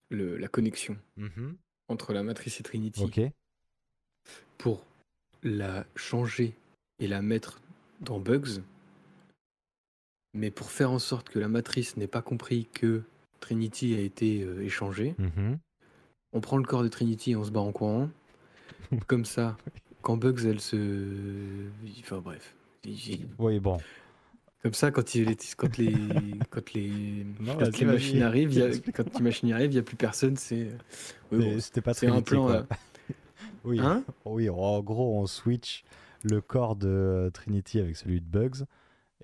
le, la connexion entre la matrice et Trinity Ok. pour la changer et la mettre dans Bugs. Mais pour faire en sorte que la matrice n'ait pas compris que Trinity a été euh, échangée, Mhm. on prend le corps de Trinity et on se barre en courant. Comme ça, quand Bugs, elle se. Enfin bref. Oui bon. Comme ça, quand, il est- quand les, quand les, Non, quand vas-y, les vas-y. machines arrivent, il y a- Explique. quand les machines arrivent, il n'y a plus personne. C'est. Oui, Mais bon, C'était pas c'est un plan. Euh, Oui. Hein oui en gros on switch le corps de euh, Trinity avec celui de Bugs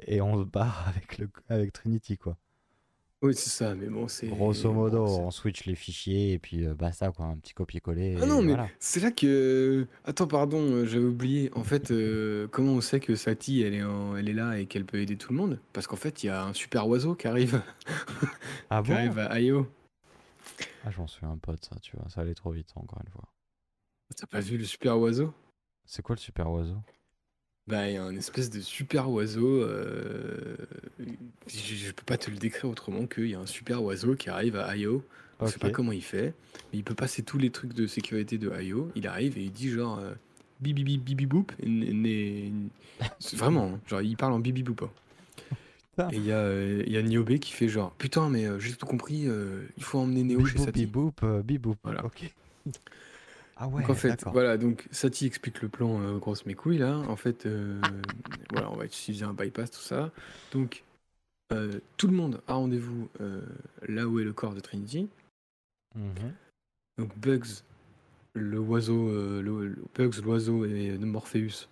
et on se barre avec le avec Trinity quoi. Oui, c'est ça, mais bon, c'est. Grosso modo bon, on switch les fichiers et puis euh, basta quoi un petit copier-coller. Ah non, mais voilà. c'est là que. Attends, pardon, euh, j'avais oublié. En fait, euh, comment on sait que Sati, elle est, en- elle est là et qu'elle peut aider tout le monde? Parce qu'en fait, il y a un super oiseau qui arrive, Ah qui bon? arrive à Io. Ah, j'en suis un pote, ça, tu vois. Ça allait trop vite, encore une fois. T'as pas vu le super oiseau? C'est quoi le super oiseau? Bah, il y a un espèce de super oiseau. euh, Je, je peux pas te le décrire autrement qu'il y a un super oiseau qui arrive à IO. On sait pas Ok. comment il fait, mais il peut passer tous les trucs de sécurité de IO. Il arrive et il dit genre euh, bibi bibi bibi boop. et n- n- C'est Vraiment, hein, genre il parle en bibi boop. hein. Putain. Et il y a, euh, il y a Niobé qui fait genre putain, mais euh, j'ai tout compris, euh, il faut emmener Néo chez Bibou, Sati. euh. Voilà. Ok. Ah ouais, Donc en fait, d'accord. voilà, donc Sati explique le plan euh, grosse mes couilles là. En fait, euh, voilà, on va utiliser un bypass, tout ça. Donc, euh, tout le monde a rendez-vous là où est le corps de Trinity. Mhm. Donc Bugs, le oiseau, le, le- Bugs, l'oiseau et Morpheus,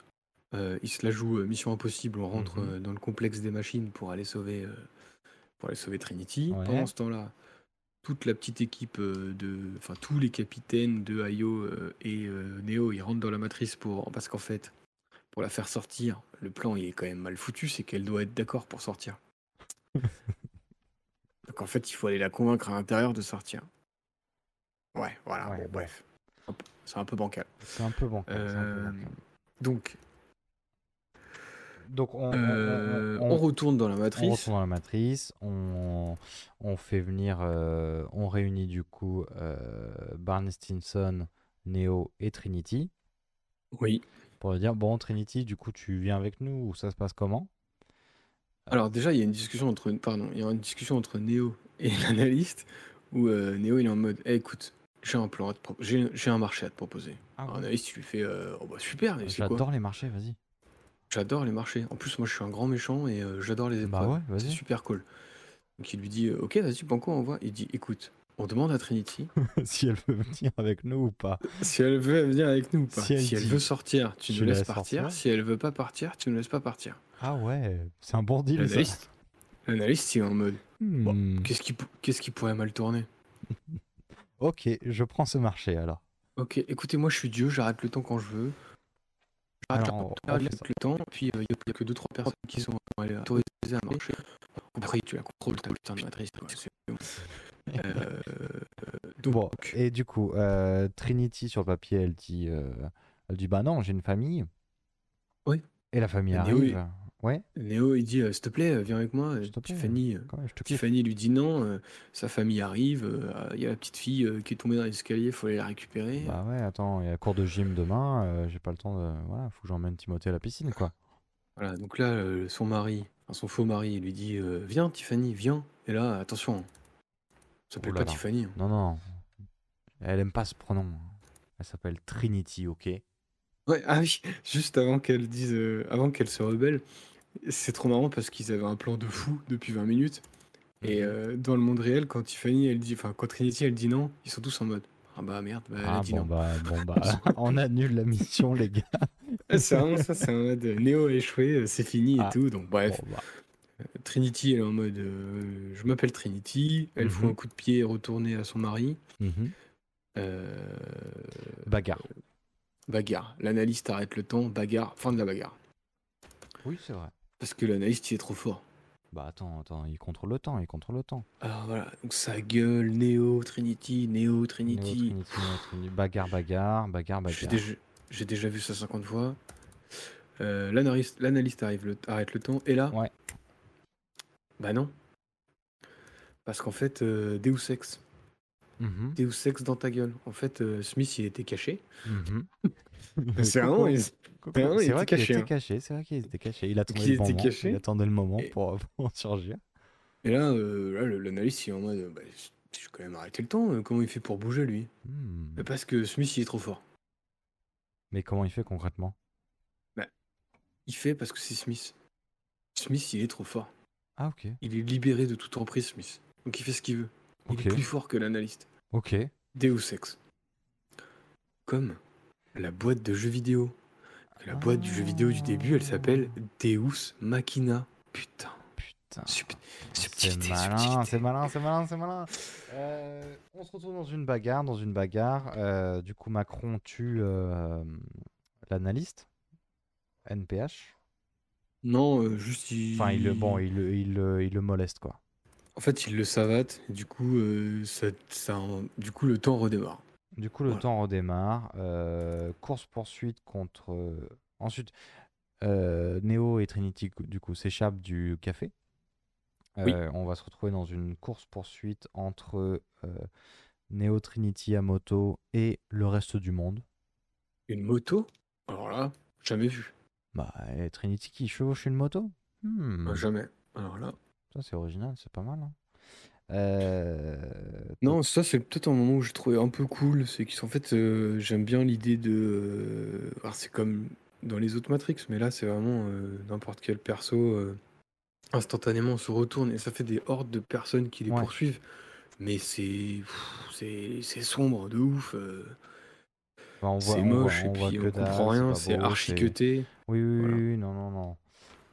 euh, ils se la jouent euh, Mission Impossible. On rentre Mhm. euh, dans le complexe des machines pour aller sauver, euh, pour aller sauver Trinity. Ouais. Pendant ce temps-là, toute la petite équipe euh, de, enfin tous les capitaines de IO euh, et euh, Neo, ils rentrent dans la matrice pour, parce qu'en fait, pour la faire sortir, le plan il est quand même mal foutu, c'est qu'elle doit être d'accord pour sortir. Donc en fait, il faut aller la convaincre à l'intérieur de sortir. Ouais, voilà, Ouais, bon, ouais. bref. C'est un peu bancal. C'est un peu bancal. un peu bancal. donc, Donc on, on- on- euh, on- on retourne dans la on matrice. retourne dans la matrice, on, on fait venir, euh, on réunit du coup euh, Barney Stinson, Neo et Trinity Oui. pour dire bon Trinity, du coup tu viens avec nous ou ça se passe comment? Alors déjà, il y a une discussion entre, pardon, il y a une discussion entre Neo et l'analyste où euh, Neo il est en mode, Eh, écoute, j'ai un plan, à te j'ai un marché à te proposer. Ah Alors, ouais. L'analyste il lui euh, oh bah super, mais c'est quoi? J'adore les marchés, vas-y. J'adore les marchés. En plus, moi, je suis un grand méchant et euh, j'adore les Bah épreuves. ouais, vas-y. c'est super cool. Donc il lui dit, euh, ok, vas-y, Banco, on voit. Il dit, écoute, on demande à Trinity si elle veut venir avec nous ou pas. si elle veut venir avec nous ou pas. Si elle dit, veut sortir, tu nous la laisses partir. Si elle veut pas partir, tu ne laisses pas partir. Ah ouais, c'est un bon deal ça. L'analyste, l'analyste, il est en mode, bon, Hmm, qu'est-ce qui, pou- qu'est-ce qui pourrait mal tourner? Ok, je prends ce marché alors. Ok, écoutez, moi je suis Dieu, j'arrête le temps quand je veux. J'arrête Alors, on ça. le temps, puis il n'y a, que 2-3 personnes qui sont autorisées à marcher. Après, tu la contrôles, ta putain de matrice. Euh, donc, Bon, et du coup, euh, Trinity sur le papier, elle dit, euh, elle dit bah non, j'ai une famille. Oui. Et la famille arrive. Ouais, Néo, il dit, euh, s'il te plaît, euh, viens avec moi. S'il te plaît, Tiffany, euh, quand même, je te kiffe. Tiffany lui dit non, euh, sa famille arrive, euh, il y a la petite fille euh, qui est tombée dans l'escalier, il faut aller la récupérer. Bah ouais, attends, il y a cours de gym demain, euh, j'ai pas le temps de. Voilà, faut que j'emmène Timothée à la piscine, quoi. Voilà, donc là, euh, son mari, enfin, son faux mari, il lui dit, euh, viens Tiffany, viens. Et là, attention, hein. ça s'appelle pas là. Tiffany. hein. Non, non, elle aime pas ce pronom. Elle s'appelle Trinity, ok? Ouais, ah oui, juste avant qu'elle dise, euh, avant qu'elle se rebelle, c'est trop marrant parce qu'ils avaient un plan de fou depuis 20 minutes. Et Mhm. euh, dans le monde réel, quand Tiffany, elle dit, enfin, quand Trinity, elle dit non, ils sont tous en mode, ah bah merde, bah, elle Ah dit bon non. bah, bon bah, on annule la mission, les gars. C'est vraiment ça, c'est en mode, euh, Néo a échoué, euh, c'est fini et Ah, tout. Donc bref, Bon, bah, Trinity, elle est en mode, euh, je m'appelle Trinity, elle fout Mhm. un coup de pied retourné à son mari. mhm. Euh, Bagarre. bagarre. L'analyste arrête le temps, bagarre, fin de la bagarre. Oui, c'est vrai. Parce que l'analyste, il est trop fort. Bah attends, attends, il contrôle le temps, il contrôle le temps. Alors voilà, donc ça gueule, Néo, Trinity, Néo, Trinity. Trinity, bagarre, bagarre, bagarre, J'ai bagarre. déjà, j'ai déjà vu ça 50 fois. Euh, L'analyste arrive le- arrête le temps, et là, Ouais. bah non. Parce qu'en fait, euh, Deus Ex. Mhm, Deus Ex dans ta gueule. En fait, euh, Smith, il était caché. mhm. C'est vraiment... vrai qu'il était hein. caché, c'est vrai qu'il était caché. Il attendait le moment, caché. il attendait le moment Et- pour, pour en surgir. Et là, euh, l'analyste, il est en mode, bah, j'ai quand même arrêté le temps. euh, Comment il fait pour bouger, lui? Hmm. Bah, Parce que Smith, il est trop fort. Mais comment il fait concrètement? Il fait parce que c'est Smith. Smith, il est trop fort. Ah ok, Il est libéré de toute emprise, Smith. Donc il fait ce qu'il veut. Il est plus fort que l'analyste. ok. Deus Ex. Comme la boîte de jeux vidéo. La boîte du jeu vidéo du début, elle s'appelle Deus Machina. Putain. Putain. Sup- C'est subtilité, malin, subtilité. c'est malin, c'est malin, c'est malin. Euh, on se retrouve dans une bagarre, dans une bagarre. Euh, du coup, Macron tue euh, l'analyste, NPH. Non, juste il... Enfin, il, le- bon, il, le- il, le- il le moleste, quoi. En fait, il le savate. et Du coup, euh, ça, ça, du coup, le temps redémarre. Du coup, le Voilà. temps redémarre. euh, course poursuite contre. euh, Ensuite, euh, Neo et Trinity, du coup, s'échappent du café. Oui. On va se retrouver dans une course-poursuite entre Neo, Trinity à moto et le reste du monde. Une moto? Alors là, jamais vu. Bah, et Trinity qui chevauche une moto? Hmm, Ah, Jamais. Alors là. Ça, c'est original, c'est pas mal. hein. Euh, Non, ça c'est peut-être un moment où je trouvais un peu cool. C'est qu'en fait, euh, j'aime bien l'idée de. euh, alors, c'est comme dans les autres Matrix, mais là, c'est vraiment euh, n'importe quel perso. euh, instantanément, on se retourne et ça fait des hordes de personnes qui les Ouais. poursuivent. Mais c'est. pff, C'est c'est sombre de ouf. euh, bah, on voit, c'est on voit- moche on et voit puis que on comprend dalle, rien. pas C'est beau, archi c'est- cuté. Oui, oui, Voilà. oui, oui, non, non, non.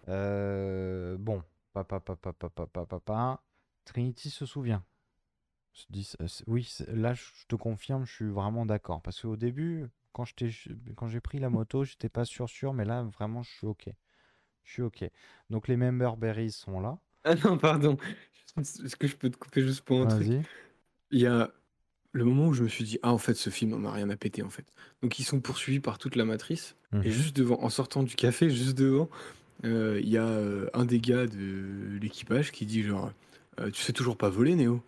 Euh, bon, papa, papa, papa, papa, papa. Trinity se souvient. Se dit, c'est- oui, là, je te confirme, je suis vraiment d'accord. Parce qu'au début, quand j'ai pris la moto, j'étais pas sûr, sûr, mais là, vraiment, je suis OK. Je suis OK. Donc, les member berries sont là. Ah non, pardon. Est-ce que je peux te couper juste pour un truc? Il y a le moment où je me suis dit, ah, en fait, ce film on m'a rien à péter, en fait. Donc, ils sont poursuivis par toute la matrice. Mhm. Et juste devant, en sortant du café, juste devant, euh, il y a euh, un des gars de l'équipage qui dit, genre, Euh, tu sais toujours pas voler, Néo?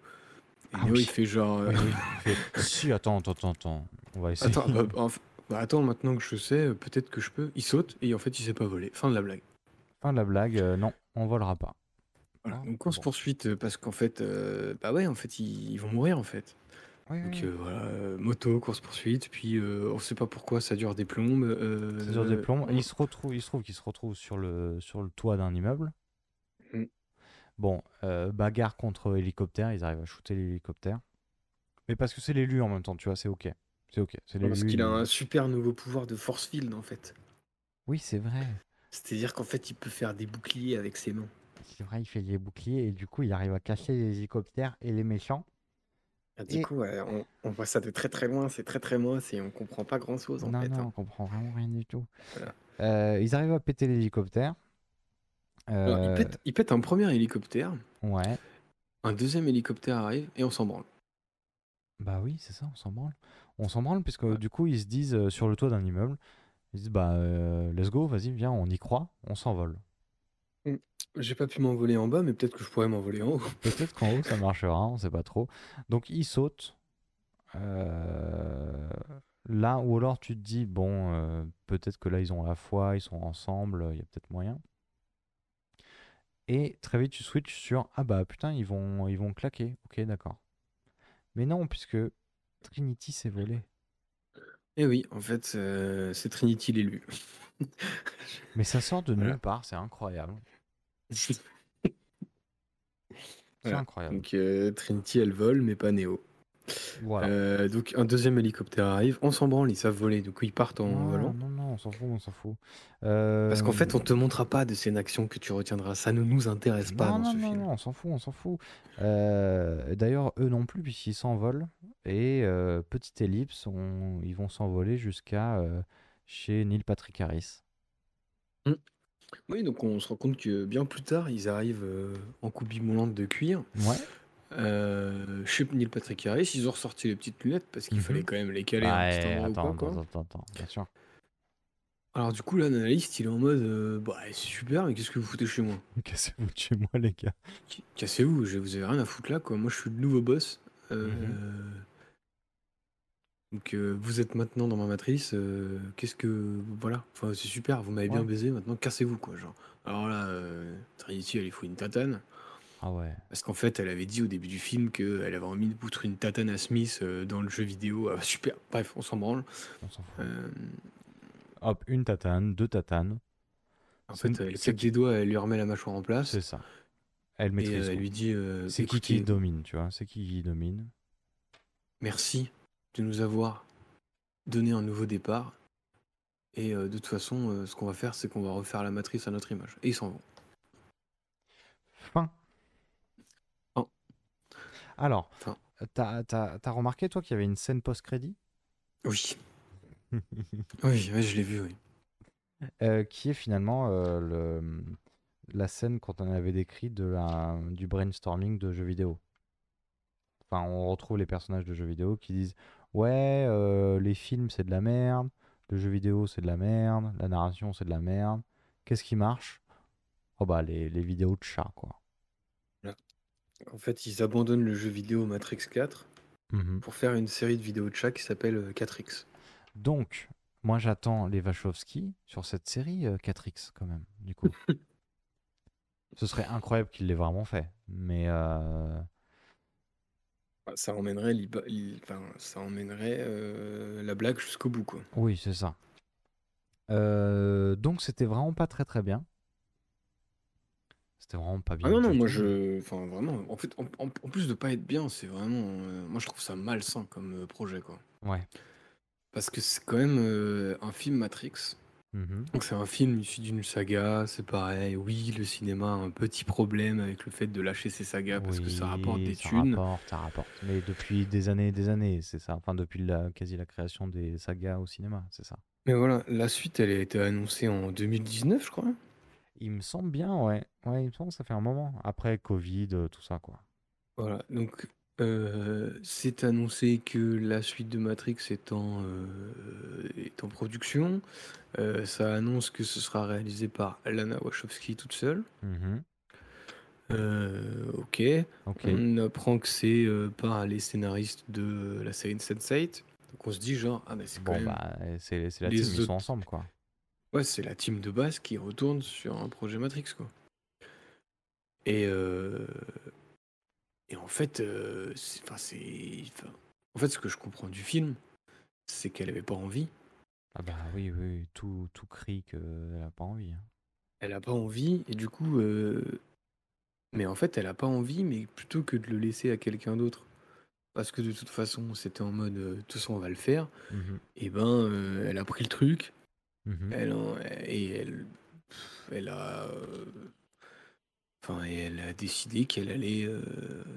Et Ah Néo, oui. il fait genre, euh, Oui, fait, si, attends, attends, attends. On va essayer. attends, bah, enf- bah, attends, maintenant que je sais, euh, peut-être que je peux. Il saute et en fait, il sait pas voler. Fin de la blague. Fin de la blague, euh, non, on volera pas. Voilà. Ah, Donc, course bon. poursuite, euh, parce qu'en fait, euh, bah ouais, en fait, ils, ils vont mourir, en fait. Oui, Donc euh, voilà, euh, moto, course poursuite, puis euh, on sait pas pourquoi ça dure des plombes. euh, C'est sur des plombs. on- Il se retrouve, il se trouve qu'il se retrouve sur le, sur le toit d'un immeuble. Bon, euh, bagarre contre hélicoptère, ils arrivent à shooter l'hélicoptère. Mais parce que c'est l'élu en même temps, tu vois, c'est ok. C'est ok. C'est Parce qu'il a un super nouveau pouvoir de force field en fait. Oui, c'est vrai. C'est-à-dire qu'en fait, il peut faire des boucliers avec ses mains. C'est vrai, il fait les boucliers et du coup, il arrive à casser les hélicoptères et les méchants. Ah, du Et- coup, ouais, on, on voit ça de très très loin, c'est très très moche et on comprend pas grand-chose en non, fait. non, hein. on comprend vraiment rien du tout. Voilà. Euh, ils arrivent à péter l'hélicoptère. Alors, Euh, il, pète, il pète un premier hélicoptère, Ouais. un deuxième hélicoptère arrive et on s'en branle. Bah oui, c'est ça, on s'en branle. On s'en branle puisque Ouais. du coup, ils se disent euh, sur le toit d'un immeuble, ils disent bah euh, let's go, vas-y, viens, on y croit, on s'envole. J'ai pas pu m'envoler en bas, mais peut-être que je pourrais m'envoler en haut. Peut-être qu'en haut ça marchera, on sait pas trop. Donc ils sautent. euh, là, ou alors tu te dis bon, peut-être que là ils ont la foi, ils sont ensemble, il y a peut-être moyen. Et très vite tu switches sur ah bah putain ils vont ils vont claquer, ok d'accord. Mais non puisque Trinity s'est volé. Et oui, en fait, euh, c'est Trinity l'élu. Mais ça sort de nulle part, c'est incroyable. C'est Voilà. incroyable. Donc euh, Trinity, elle vole, mais pas Néo. Voilà. Euh, donc un deuxième hélicoptère arrive, on s'en branle, ils savent voler, du coup ils partent en non, volant. non, non, on s'en fout, on s'en fout. Parce qu'en fait, on Euh, te montrera pas de scène d'action que tu retiendras, ça ne nous intéresse pas non, dans non, ce non, film. non, on s'en fout, on s'en fout. Euh, D'ailleurs, eux non plus, puisqu'ils s'envolent. Et euh, petite ellipse, on- ils vont s'envoler jusqu'à chez Neil Patrick Harris. Oui, donc on se rend compte que bien plus tard, ils arrivent en coubille moulante de cuir. Ouais. Euh, chez Neil Patrick Harris, ils ont ressorti les petites lunettes parce qu'il Mhm. fallait quand même les caler Bah, un petit eh, endroit ou attends, quoi, attends, attends, bien sûr. Alors du coup, l'analyste, il est en mode, euh, bah c'est super, mais qu'est-ce que vous foutez chez moi? Cassez-vous de chez moi, les gars. Cassez-vous, je vous avez rien à foutre là, quoi. Moi, je suis le nouveau boss. Euh, Mhm. Donc, euh, vous êtes maintenant dans ma matrice. euh, Qu'est-ce que. Voilà. Enfin, c'est super, vous m'avez bien Ouais. baisé, maintenant cassez-vous, quoi. Genre. Alors là, euh, Trinity, elle lui faut une tatane. Ah ouais. Parce qu'en fait, elle avait dit au début du film qu'elle avait envie de foutre une tatane à Smith euh, dans le jeu vidéo. Ah, super. Bref, on s'en branle. On s'en fout. Euh, Hop, une tatane, deux tatanes. en C'est fait, elle claque des doigts, elle lui remet la mâchoire en place. C'est ça. Elle Et maîtrise. euh, elle lui dit euh, C'est qui qui domine, tu vois. C'est qui qui domine. merci de nous avoir donné un nouveau départ. Et euh, de toute façon, euh, ce qu'on va faire, c'est qu'on va refaire la matrice à notre image. Et ils s'en vont. Fin. Fin. Alors, Fin. t'as t'as- t'as remarqué, toi, qu'il y avait une scène post-crédit? Oui. Oui, ouais, je l'ai vu, oui. euh, qui est finalement euh, le, la scène quand on avait décrit de la, du brainstorming de jeux vidéo. Enfin, on retrouve les personnages de jeux vidéo qui disent Ouais, euh, les films c'est de la merde, le jeu vidéo c'est de la merde, la narration c'est de la merde. Qu'est-ce qui marche? Oh bah les, les vidéos de chats, quoi. En fait, ils abandonnent le jeu vidéo Matrix 4 Mhm. pour faire une série de vidéos de chat qui s'appelle euh, 4X. Donc, moi j'attends les Wachowski sur cette série euh, 4X quand même, du coup. Ce serait incroyable qu'il l'ait vraiment fait. Mais euh, Bah, Ça emmènerait, l'iba- l'i- enfin, ça emmènerait euh, la blague jusqu'au bout, quoi. oui, c'est ça. Euh, donc c'était vraiment pas très très bien. C'était vraiment pas bien. Ah non, non, moi je. Enfin, vraiment, en fait, en, en- plus de pas être bien, c'est vraiment. euh, moi je trouve ça malsain comme euh, projet, quoi. Ouais. Parce que c'est quand même euh, un film Matrix. Mhm. Donc c'est un film issu d'une saga, c'est pareil. Oui, le cinéma a un petit problème avec le fait de lâcher ses sagas parce que ça rapporte Oui, des ça thunes. rapporte, ça rapporte. Mais depuis des années et des années, c'est ça. Enfin, depuis la, quasi la création des sagas au cinéma, c'est ça. Mais voilà, la suite, elle a été annoncée en 2019, je crois. Il me semble bien, ouais. Ouais, il me semble que ça fait un moment. Après Covid, euh, tout ça, quoi. Voilà, donc euh, c'est annoncé que la suite de Matrix est en, euh, est en production. Euh, ça annonce que ce sera réalisé par Lana Wachowski toute seule. Mhm. Ok. Ok. On apprend que c'est par les scénaristes de la série Sense8. Donc on se dit genre, ah ben c'est quand Bon, même... bah, c'est c'est la les team, ils sont autres- ensemble, quoi. Ouais, c'est la team de base qui retourne sur un projet Matrix, quoi. Et, euh, et en fait, euh, c'est, enfin, c'est, enfin, en fait, ce que je comprends du film, c'est qu'elle avait pas envie. Ah bah oui, oui, oui, tout, tout crie qu'elle a pas envie. hein. Elle a pas envie, et du coup, euh, mais en fait, elle a pas envie, mais plutôt que de le laisser à quelqu'un d'autre, parce que de toute façon, c'était en mode, euh, de toute façon, on va le faire. Mhm. Et ben, euh, elle a pris le truc, Mhm. Elle en- et elle, elle a, euh, enfin, et elle a décidé qu'elle allait. euh,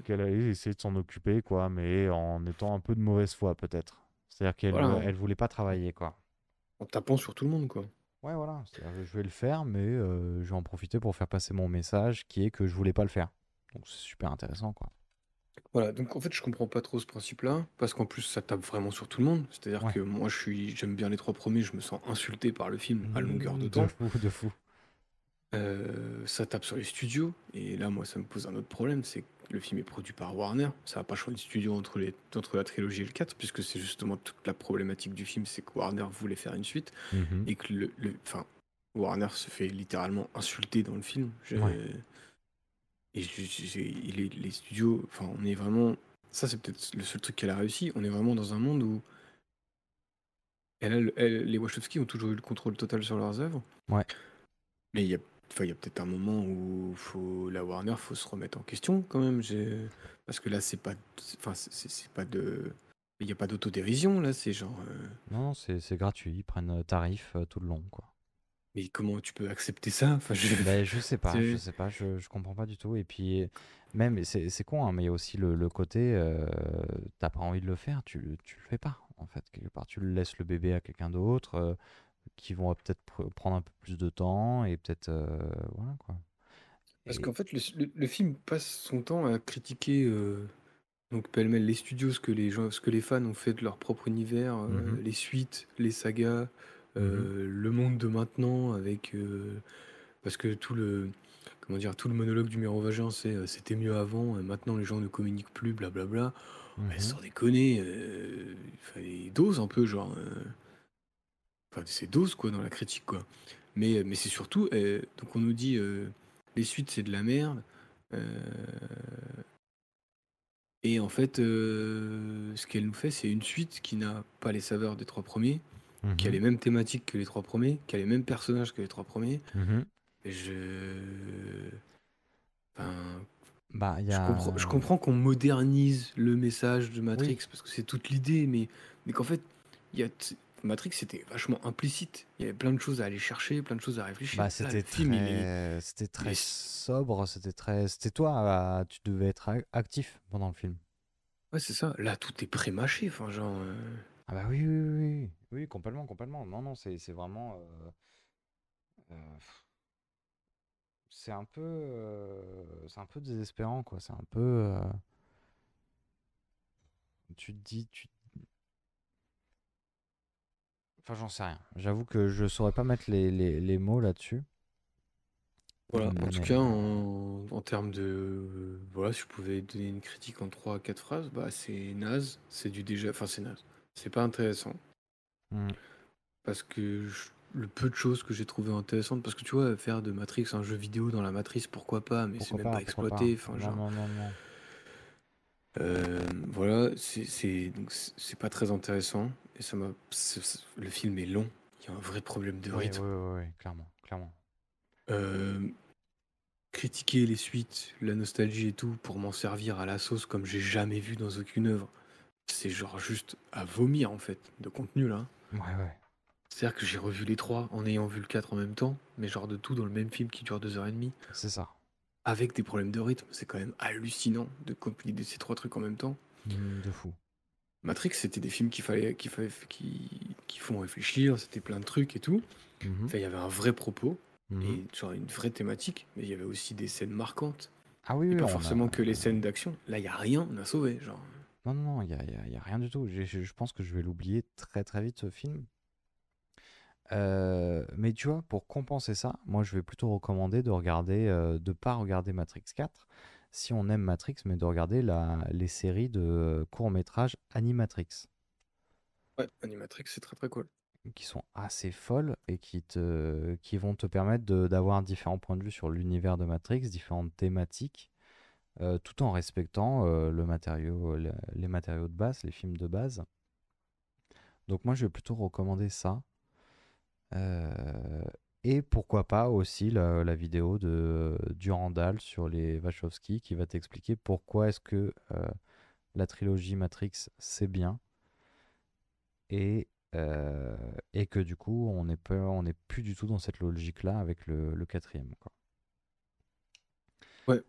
Qu'elle allait essayer de s'en occuper, quoi, mais en étant un peu de mauvaise foi, peut-être. C'est-à-dire qu'elle Voilà. elle voulait pas travailler, quoi. en tapant sur tout le monde, quoi. Ouais, voilà. c'est-à-dire que Je vais le faire, mais euh, je vais en profiter pour faire passer mon message qui est que je voulais pas le faire. Donc c'est super intéressant, quoi. Voilà, donc en fait, je comprends pas trop ce principe-là, parce qu'en plus, ça tape vraiment sur tout le monde. C'est-à-dire Ouais. que moi, je suis, j'aime bien les trois premiers, je me sens insulté par le film à longueur de de temps. fou, de fou. Euh, ça tape sur les studios, et là, moi, ça me pose un autre problème, c'est que le film est produit par Warner. Ça n'a pas choisi de studio entre, les, entre la trilogie et le 4, puisque c'est justement toute la problématique du film, c'est que Warner voulait faire une suite. Mhm. et que le, le- Warner se fait littéralement insulter dans le film. Je- Ouais. Et je- je- les studios, enfin, on est vraiment. Ça, c'est peut-être le seul truc qu'elle a réussi. On est vraiment dans un monde où elle elle- les Wachowski ont toujours eu le contrôle total sur leurs œuvres. Ouais. Mais il y a, enfin, il y a peut-être un moment où faut, la Warner faut se remettre en question quand même. J'ai- Parce que là, c'est pas, enfin, c'est- c'est c'est pas de, il n'y a pas d'autodérision là. C'est genre. euh, Non, non, c'est c'est gratuit. Ils prennent euh, tarif euh, tout le long, quoi. Mais comment tu peux accepter ça? Enfin, je... Ben, je sais pas, C'est- je sais pas, je, je comprends pas du tout. Et puis, même, et c'est c'est con, hein, mais il y a aussi le, le côté, euh, t'as pas envie de le faire, tu, le- tu le fais pas, en fait. Quelque part, tu le laisses le bébé à quelqu'un d'autre, euh, qui vont peut-être pr- prendre un peu plus de temps, et peut-être, euh, voilà, quoi. Parce Et- qu'en fait, le, le- le film passe son temps à critiquer euh, donc pêle-mêle les studios, ce que les gens, ce que les fans ont fait de leur propre univers, euh, Mhm. les suites, les sagas, euh, le monde de maintenant, avec euh, parce que tout le comment dire, tout le monologue du mérovingien, c'est euh, c'était mieux avant, maintenant les gens ne communiquent plus, blablabla. Mais Mhm. sans déconner, euh, il fallait dose un peu, genre. Euh, Enfin, c'est dose, quoi, dans la critique, quoi. Mais, mais c'est surtout. euh, donc, on nous dit euh, les suites, c'est de la merde. euh, et en fait, euh, ce qu'elle nous fait, c'est une suite qui n'a pas les saveurs des trois premiers, qui a Mhm. les mêmes thématiques que les trois premiers, qui a les mêmes personnages que les trois premiers. Mhm. Et je. Enfin, Bah, il y je a... comprends, je comprends qu'on modernise le message de Matrix parce que c'est toute l'idée, mais, mais qu'en fait, il y a t- Matrix c'était vachement implicite. Il y avait plein de choses à aller chercher, plein de choses à réfléchir. Bah, c'était est- très, c'était très est- sobre, c'était très, c'était toi, ah, tu devais être ac- actif pendant le film. Ouais, c'est ça. Là, tout est pré-mâché. Enfin, genre. euh, Ah bah oui, oui, oui, oui, oui, complètement, complètement. Non, non, c'est c'est vraiment... euh, euh, c'est un peu... euh, c'est un peu désespérant, quoi. C'est un peu... euh, tu te dis... Tu... Enfin, j'en sais rien. J'avoue que je saurais pas mettre les, les, les mots là-dessus. Voilà, en tout cas, en, en termes de. Voilà, si je pouvais donner une critique en 3 à 4 phrases, bah c'est naze, c'est du déjà. Enfin, c'est naze. C'est pas intéressant. Hmm. Parce que je- le peu de choses que j'ai trouvé intéressantes, parce que tu vois, faire de Matrix un jeu vidéo dans la matrice, pourquoi pas, mais c'est Pourquoi même pas, pas pourquoi exploité. pas. Enfin, Non, genre. non, non, non. Euh, voilà, c'est c'est donc c'est c'est pas très intéressant et ça m'a le film est long, il y a un vrai problème de rythme. oui, oui, oui, clairement, clairement. Euh, critiquer les suites, la nostalgie et tout pour m'en servir à la sauce comme j'ai jamais vu dans aucune œuvre, c'est genre juste à vomir en fait de contenu là. Ouais, ouais. C'est-à-dire que j'ai revu les trois en ayant vu le 4 en même temps, mais genre de tout dans le même film qui dure deux heures et demie, C'est ça. Avec des problèmes de rythme. C'est quand même hallucinant de compiler ces trois trucs en même temps. Hmm, De fou. Matrix, c'était des films qu'il fallait, qu'il fallait, qui, qui font réfléchir, c'était plein de trucs et tout. Mhm, Enfin, il y avait un vrai propos mhm. et genre une vraie thématique, mais il y avait aussi des scènes marquantes. Ah oui, Et oui, pas on a- forcément que les scènes d'action. Là, il y a rien à sauver. Genre. Non, non, non, il n'y a, y a- y a rien du tout. Je pense que je vais l'oublier très très vite ce film. Euh, mais tu vois, pour compenser ça, moi je vais plutôt recommander de regarder, euh, de pas regarder Matrix 4 si on aime Matrix, mais de regarder la, les séries de courts-métrages Animatrix Ouais, Animatrix, c'est très très cool. qui sont assez folles et qui, te, qui vont te permettre de- d'avoir différents points de vue sur l'univers de Matrix, différentes thématiques, euh, tout en respectant euh, le matériau, le- les matériaux de base, les films de base. Donc moi, je vais plutôt recommander ça. Euh, et pourquoi pas aussi la, vidéo de Durandal sur les Wachowski qui va t'expliquer pourquoi est-ce que euh, la trilogie Matrix c'est bien et, euh, et que du coup on n'est plus du tout dans cette logique-là avec le, le quatrième. Quoi. Ouais.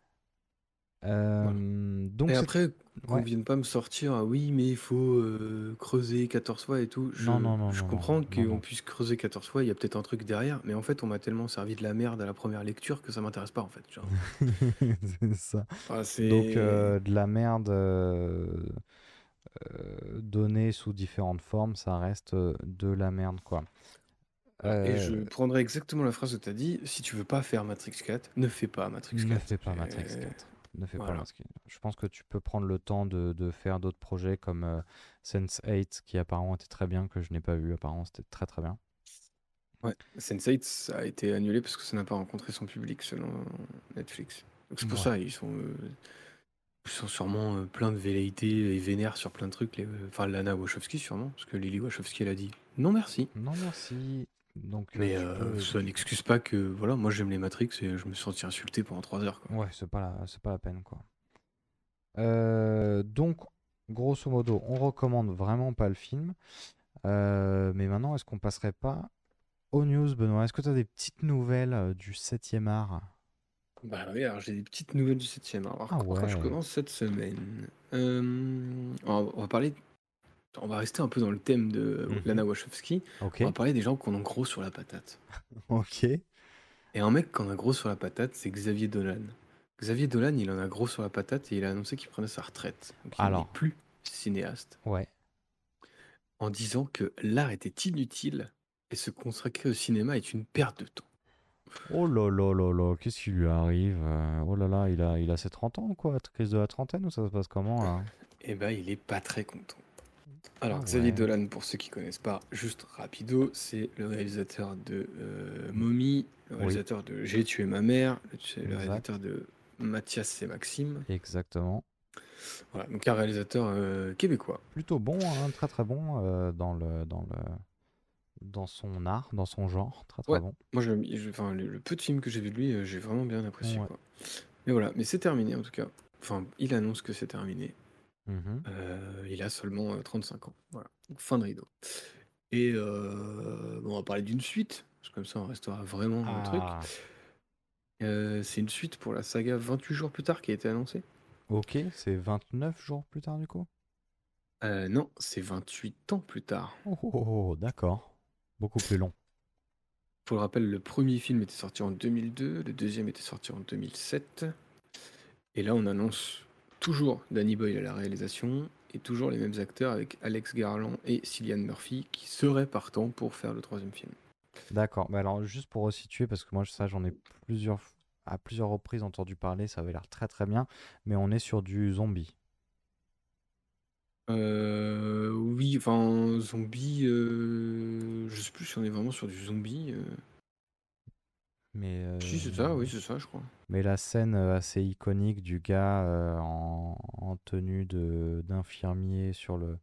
Euh, donc et après, qu'on ouais. vienne pas me sortir, ah oui, mais il faut euh, creuser 14 fois et tout. Je, Non, non, non, je non, comprends qu'on puisse creuser 14 fois, il y a peut-être un truc derrière, mais en fait, on m'a tellement servi de la merde à la première lecture que ça m'intéresse pas en fait. genre. c'est ça. Ah, c'est... Donc euh, de la merde euh, euh, donnée sous différentes formes, ça reste de la merde quoi. Voilà, Et je prendrai exactement la phrase que tu as dit. Si tu veux pas faire Matrix 4, ne fais pas Matrix 4. ne fais pas Matrix 4. Ne fais pas voilà. 4. Je pense que tu peux prendre le temps de, de faire d'autres projets comme euh, Sense8 qui apparemment était très bien, que je n'ai pas vu. Apparemment c'était très très bien. Ouais, Sense8 ça a été annulé parce que ça n'a pas rencontré son public selon Netflix. Donc c'est pour Ouais. ça, ils sont, euh, ils sont sûrement euh, plein de velléités et vénères sur plein de trucs. les- Enfin, Lana Wachowski sûrement, parce que Lily Wachowski elle a dit non merci. Non merci. Donc euh, Mais tu euh, peux- ça n'excuse pas que voilà, moi j'aime les Matrix et je me suis senti insulté pendant 3 heures. Quoi. Ouais, c'est pas la, c'est pas la peine quoi. Euh, donc, grosso modo, on recommande vraiment pas le film. Euh, mais maintenant, est-ce qu'on passerait pas aux news, Benoît? Est-ce que tu as des petites nouvelles euh, du 7e art? Bah oui, alors j'ai des petites nouvelles du 7ème art. Alors, Ah par quoi je ouais. commence cette semaine Euh, on, va, on va parler. On va rester un peu dans le thème de Mhm. Lana Wachowski. Ok, On va parler des gens qui en ont gros sur la patate. ok. Et un mec qui en a gros sur la patate, c'est Xavier Dolan. Xavier Dolan, il en a gros sur la patate et il a annoncé qu'il prenait sa retraite. Donc il Alors. n'est plus cinéaste. Ouais. En disant que l'art était inutile et se consacrer au cinéma est une perte de temps. Oh là là là là, qu'est-ce qui lui arrive? euh, Oh là là, il a, il a ses 30 ans ou quoi? Crise de la trentaine ou ça se passe comment là? Eh ben, il est pas très content. Alors, Ah Xavier ouais. Dolan, pour ceux qui connaissent pas, juste rapido, c'est le réalisateur de euh, Mommy, le Oui. réalisateur de J'ai tué ma mère, le, le Exact. réalisateur de Mathias et Maxime. Exactement. Voilà, donc un réalisateur euh, québécois. Plutôt bon, hein, très très bon euh, dans le, dans le, dans son art, dans son genre, très très Ouais. bon. Moi, je, je- enfin, le, le peu de films que j'ai vu de lui, euh, j'ai vraiment bien apprécié. Ouais. quoi. Mais voilà, mais c'est terminé en tout cas. Enfin, il annonce que c'est terminé. Mhm. Euh, il a seulement euh, 35 ans. Voilà, donc fin de rideau. Et euh, bon, on va parler d'une suite, parce que comme ça on restera vraiment dans le truc. Ah, Euh, c'est une suite pour la saga 28 jours plus tard qui a été annoncée. ok, c'est 29 jours plus tard du coup? Euh, non, c'est 28 ans plus tard. Oh, oh, oh, oh, d'accord. Beaucoup plus long. Pour le rappel, le premier film était sorti en 2002, le deuxième était sorti en 2007. Et là, on annonce toujours Danny Boyle à la réalisation et toujours les mêmes acteurs avec Alex Garland et Cillian Murphy qui seraient partants pour faire le troisième film. D'accord. Mais alors, juste pour resituer, parce que moi, ça, j'en ai plusieurs, à plusieurs reprises entendu parler, ça avait l'air très très bien, mais on est sur du zombie. Euh, oui, enfin, zombie, euh, je sais plus si on est vraiment sur du zombie. euh. Mais, Si, c'est euh, ça, oui, c'est ça, je crois. Mais la scène euh, assez iconique du gars euh, en, en tenue de d'infirmier sur le,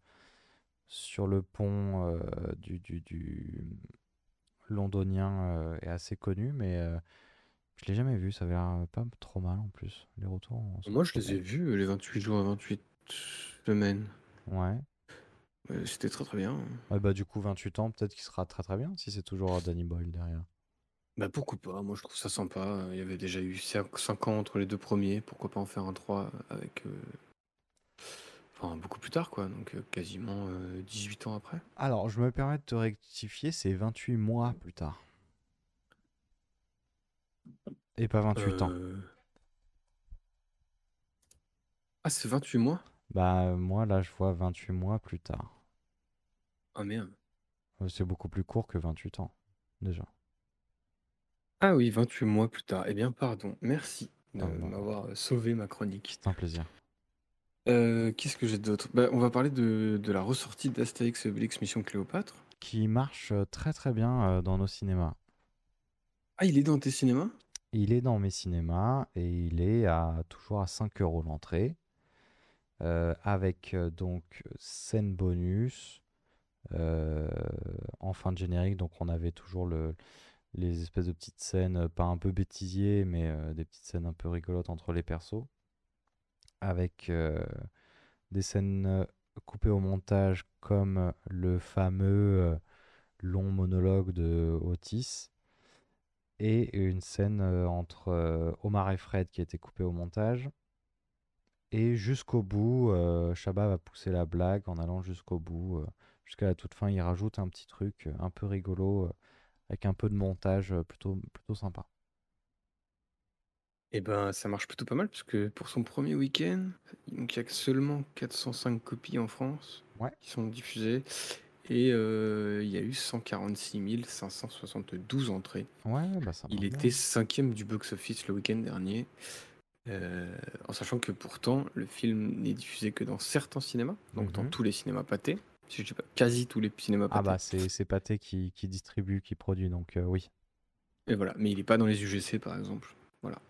sur le pont euh, du, du, du londonien euh, est assez connu, mais je l'ai jamais vu, ça avait l'air pas trop mal en plus. Les retours. Moi, je les ai vus, les 28 jours à 28 semaines. Ouais. C'était très très bien. Ouais, bah du coup 28 ans, peut-être qu'il sera très très bien si c'est toujours Danny Boyle derrière. Bah pourquoi pas, moi je trouve ça sympa. Il y avait déjà eu 5 ans entre les deux premiers, pourquoi pas en faire un 3 avec... euh, Enfin, beaucoup plus tard, quoi, donc euh, quasiment euh, 18 ans après. Alors, je me permets de te rectifier, c'est 28 mois plus tard. Et pas 28 ans. Euh, Ah, c'est 28 mois? Bah moi là je vois 28 mois plus tard. Ah merde. Euh, C'est beaucoup plus court que 28 ans déjà. Ah oui, 28 mois plus tard. Eh bien, pardon, merci de m'avoir euh, sauvé ma chronique. C'est un plaisir. Euh, qu'est-ce que j'ai d'autre? Bah, on va parler de, de la ressortie d'Astérix et Obélix Mission Cléopâtre. Qui marche euh, très très bien euh, dans nos cinémas. Ah, il est dans tes cinémas? Il est dans mes cinémas et il est à toujours à 5 euros l'entrée. euh, avec euh, donc scène bonus euh, en fin de générique. Donc on avait toujours le, les espèces de petites scènes, euh, pas un peu bêtisier, mais euh, des petites scènes un peu rigolotes entre les persos. Avec euh, des scènes coupées au montage comme le fameux long monologue de Otis et une scène entre Omar et Fred qui a été coupée au montage. Et jusqu'au bout, euh, va pousser la blague en allant jusqu'au bout. jusqu'à la toute fin, il rajoute un petit truc un peu rigolo avec un peu de montage euh, plutôt, plutôt sympa. Eh ben, ça marche plutôt pas mal, parce que pour son premier week-end, donc il y a que seulement 405 copies en France Ouais. qui sont diffusées. Et euh, il y a eu 146 572 entrées. Ouais, bah ça Il était cinquième du box-office le week-end dernier. euh, en sachant que pourtant, le film n'est diffusé que dans certains cinémas, donc dans Mhm. tous les cinémas pâtés. Je pas quasi tous les cinémas Ah bah c'est c'est Pathé qui, qui distribue, qui produit, donc euh, oui. Et voilà, mais il n'est pas dans les UGC par exemple. Voilà.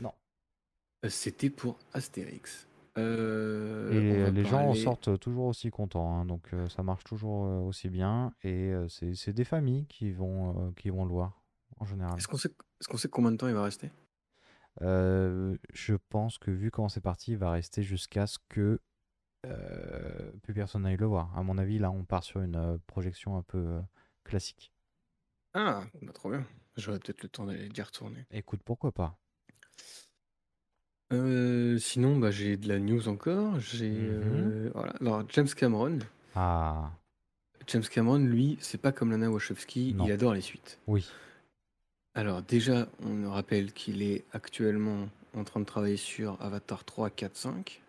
Non. Euh, C'était pour Astérix. Euh, Et les gens en sortent toujours aussi contents, hein, donc euh, ça marche toujours euh, aussi bien. Et c'est c'est des familles qui vont, qui vont le voir, en général. Est-ce qu'on sait, est-ce qu'on sait combien de temps il va rester? Je pense que vu comment c'est parti, il va rester jusqu'à ce que euh, plus personne n'aille le voir. À mon avis, là, on part sur une euh, projection un peu euh, classique. Ah, bah, trop bien. J'aurais peut-être le temps d'aller d'y retourner. Écoute, pourquoi pas? Euh, sinon, bah, j'ai de la news encore. J'ai euh, voilà. Alors James Cameron, Ah, James Cameron, lui, c'est pas comme Lana Wachowski, Non. il adore les suites. oui. Alors déjà, on rappelle qu'il est actuellement en train de travailler sur Avatar 3, 4, 5.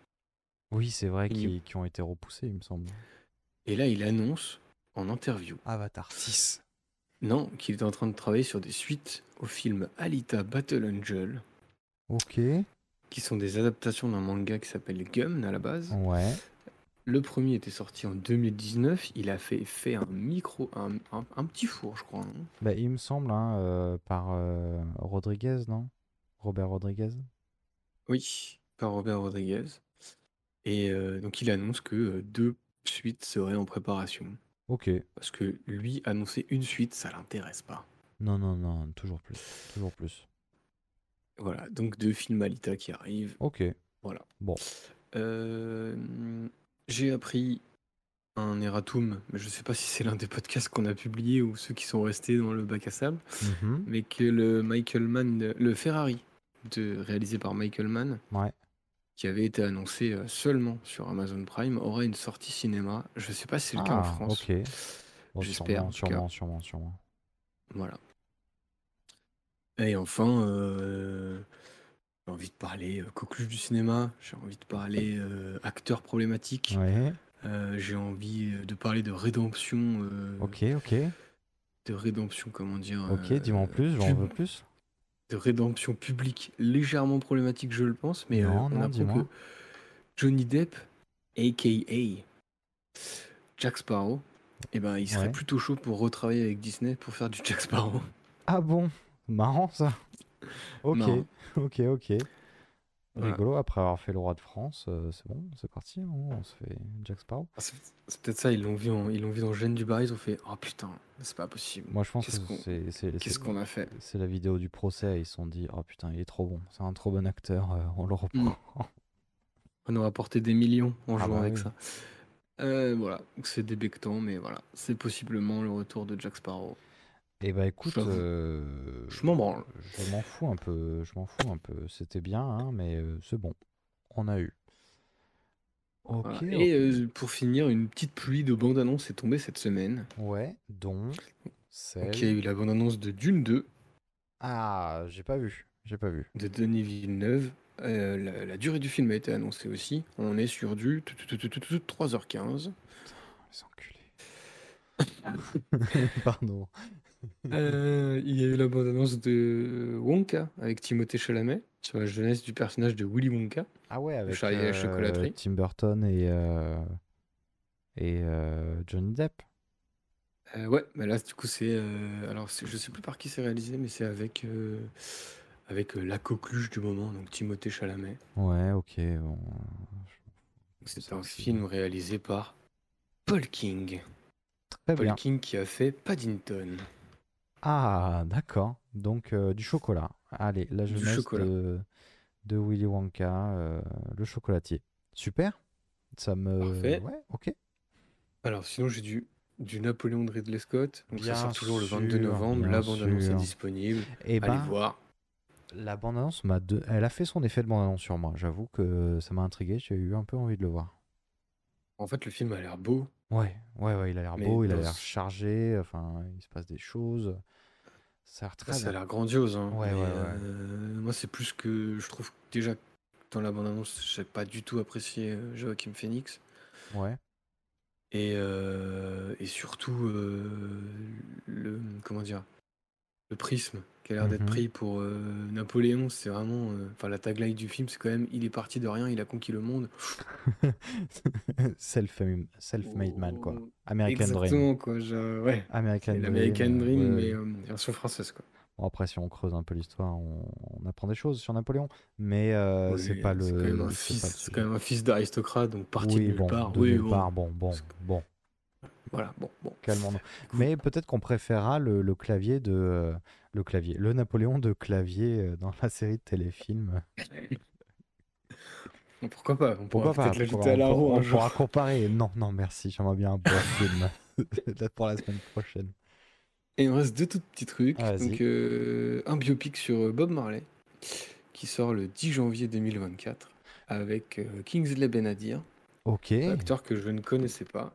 Oui, c'est vrai Il- qui ont été repoussés, il me semble. Et là, il annonce en interview, Avatar 6. non, qu'il est en train de travailler sur des suites au film Alita Battle Angel, Ok. qui sont des adaptations d'un manga qui s'appelle Gum à la base. Ouais. Le premier était sorti en 2019. Il a fait, fait un micro, un, un- un petit four, je crois. Bah, il me semble, hein, euh, par euh, Rodriguez, non? Robert Rodriguez? Oui, par Robert Rodriguez. Et donc il annonce que deux suites seraient en préparation. Ok. Parce que lui, annoncer une suite, ça l'intéresse pas. Non, non, non, toujours plus. Toujours plus. Voilà, donc deux films Alita qui arrivent. Ok. Voilà. Bon. J'ai appris un erratum, mais je sais pas si c'est l'un des podcasts qu'on a publié ou ceux qui sont restés dans le bac à sable. Mhm. mais que le Michael Mann, le Ferrari, de, réalisé par Michael Mann, Ouais. Qui avait été annoncé euh, seulement sur Amazon Prime, aura une sortie cinéma. Je sais pas si c'est le cas en Ah, France. ok. Bon, J'espère, en sûrement, sûrement, sûrement, sûrement. Voilà. Et enfin, euh, j'ai envie de parler euh, coqueluche du cinéma, j'ai envie de parler euh, acteurs problématiques, Ouais. euh, j'ai envie de parler de rédemption, Ok, ok. de rédemption, comment dire. Ok, dis-moi en plus, j'en veux plus. De rédemption publique légèrement problématique, je le pense, mais euh, on non, apprend que Johnny Depp, aka Jack Sparrow, eh ben, il serait Ouais. plutôt chaud pour retravailler avec Disney pour faire du Jack Sparrow. Ah bon? Marrant ça. Ok, ok, ok. Rigolo, après avoir fait le roi de France, euh, c'est bon, c'est parti, hein, on se fait Jack Sparrow. Ah, C'est c'est peut-être ça, ils l'ont vu, en- ils l'ont vu dans Jeanne du Barry, ils ont fait Oh putain, c'est pas possible. Moi je pense que Qu'est-ce qu'on c'est c'est- qu'est-ce c'est- qu'on a fait? c'est la vidéo du procès, ils se sont dit, oh putain, il est trop bon, c'est un trop bon acteur, euh, on le reprend. Mm. On aura porté des millions en Ah jouant bah avec oui. ça. Euh, voilà, donc c'est débectant, mais voilà, c'est possiblement le retour de Jack Sparrow. Et bah écoute, euh, Je m'en branle. je m'en fous un peu, je m'en fous un peu. C'était bien, hein, mais euh, c'est bon, on a eu. Ok, Voilà. ok. Et euh, pour finir, une petite pluie de bande-annonces est tombée cette semaine. ouais, dont celle. Donc il y a eu la bande-annonce de Dune 2 Ah, j'ai pas vu, j'ai pas vu. de Denis Villeneuve. La, la durée du film a été annoncée aussi. On est sur du 3h15. Les enculés. Pardon. Euh, il y a eu la bande-annonce de Wonka avec Timothée Chalamet sur la jeunesse du personnage de Willy Wonka. Ah ouais, avec Charlie et la euh, chocolaterie. Tim Burton et, euh, et euh, Johnny Depp. Euh, ouais, mais là, du coup, c'est. euh, alors, je sais plus par qui c'est réalisé, mais c'est avec, euh, avec euh, la coqueluche du moment, donc Timothée Chalamet. Ouais, ok. bon, C'est un film réalisé par Paul King. Très Paul bien. King qui a fait Paddington. Ah, d'accord. Donc euh, du chocolat. Allez, la Du jeunesse chocolat. de, de Willy Wonka, euh, le chocolatier. Super. Ça me. Parfait. Ouais, ok. Alors, sinon, j'ai du, du Napoléon de Ridley Scott. Donc, Bien ça sort toujours le 22 sûr, novembre. bien La bande-annonce est sûr. disponible. Et Allez ben, voir. la bande-annonce m'a. de- Elle a fait son effet de bande-annonce sur moi. J'avoue que ça m'a intrigué. J'ai eu un peu envie de le voir. En fait, le film a l'air beau. Ouais, ouais, ouais. Il a l'air Mais beau, il a dans l'air ce- chargé. Enfin, il se passe des choses. Ça a l'air très Ça a bien. l'air grandiose. hein, Ouais, mais, ouais, ouais. euh, moi, c'est plus que je trouve que déjà dans la bande-annonce, j'ai pas du tout apprécié euh, Joachim Phoenix. Ouais. Et, euh, et surtout, euh, le, comment dire, le prisme qui a l'air d'être Mhm. pris pour euh, Napoléon, c'est vraiment. euh, Enfin, la tagline du film, c'est quand même il est parti de rien, il a conquis le monde. Self-made man, quoi. Oh, American Dream. Exactement, quoi. genre, ouais. American Dream. l'American Dream, mais ouais. euh, version française, quoi. Bon, après, si on creuse un peu l'histoire, on, on apprend des choses sur Napoléon. Mais euh, c'est Oui, pas le. C'est quand même un fils, pas le c'est sujet. quand même un fils d'aristocrate, donc parti oui, de nulle bon, part. de oui, nulle bon. part, bon, bon, bon, Voilà, bon, bon. calmons-nous. Mais peut-être qu'on préférera le, le clavier de. le clavier. Le Napoléon de clavier euh, dans la série de téléfilms. Pourquoi pas On Pourquoi pourra pas pourquoi- l'ajouter à la on, roue pour- un on jour. pourra comparer. Non, non, merci. J'aimerais bien un bon film. Peut-être pour la semaine prochaine. Et il me reste deux tout petits trucs. Ah. Donc, euh, un biopic sur euh, Bob Marley qui sort le 10 janvier 2024 avec euh, Kingsley Benadir, Ok. acteur que je ne connaissais pas.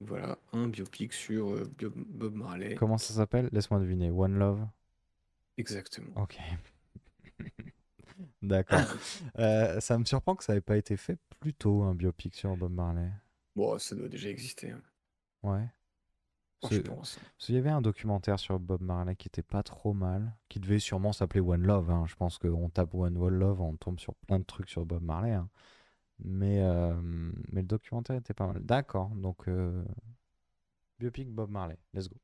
Voilà, un biopic sur euh, Bio- Bob Marley. Comment ça s'appelle? Laisse-moi deviner. One Love? Exactement. Ok. D'accord. Euh, ça me surprend que ça n'ait pas été fait plus tôt, un biopic sur Bob Marley. Bon, ça doit déjà exister, hein, Ouais. je C'est- pense. Parce qu'il y avait un documentaire sur Bob Marley qui était pas trop mal, qui devait sûrement s'appeler One Love. hein. Je pense qu'on tape One One Love, on tombe sur plein de trucs sur Bob Marley. hein. Mais, euh, mais le documentaire était pas mal. D'accord, donc euh, biopic Bob Marley, let's go.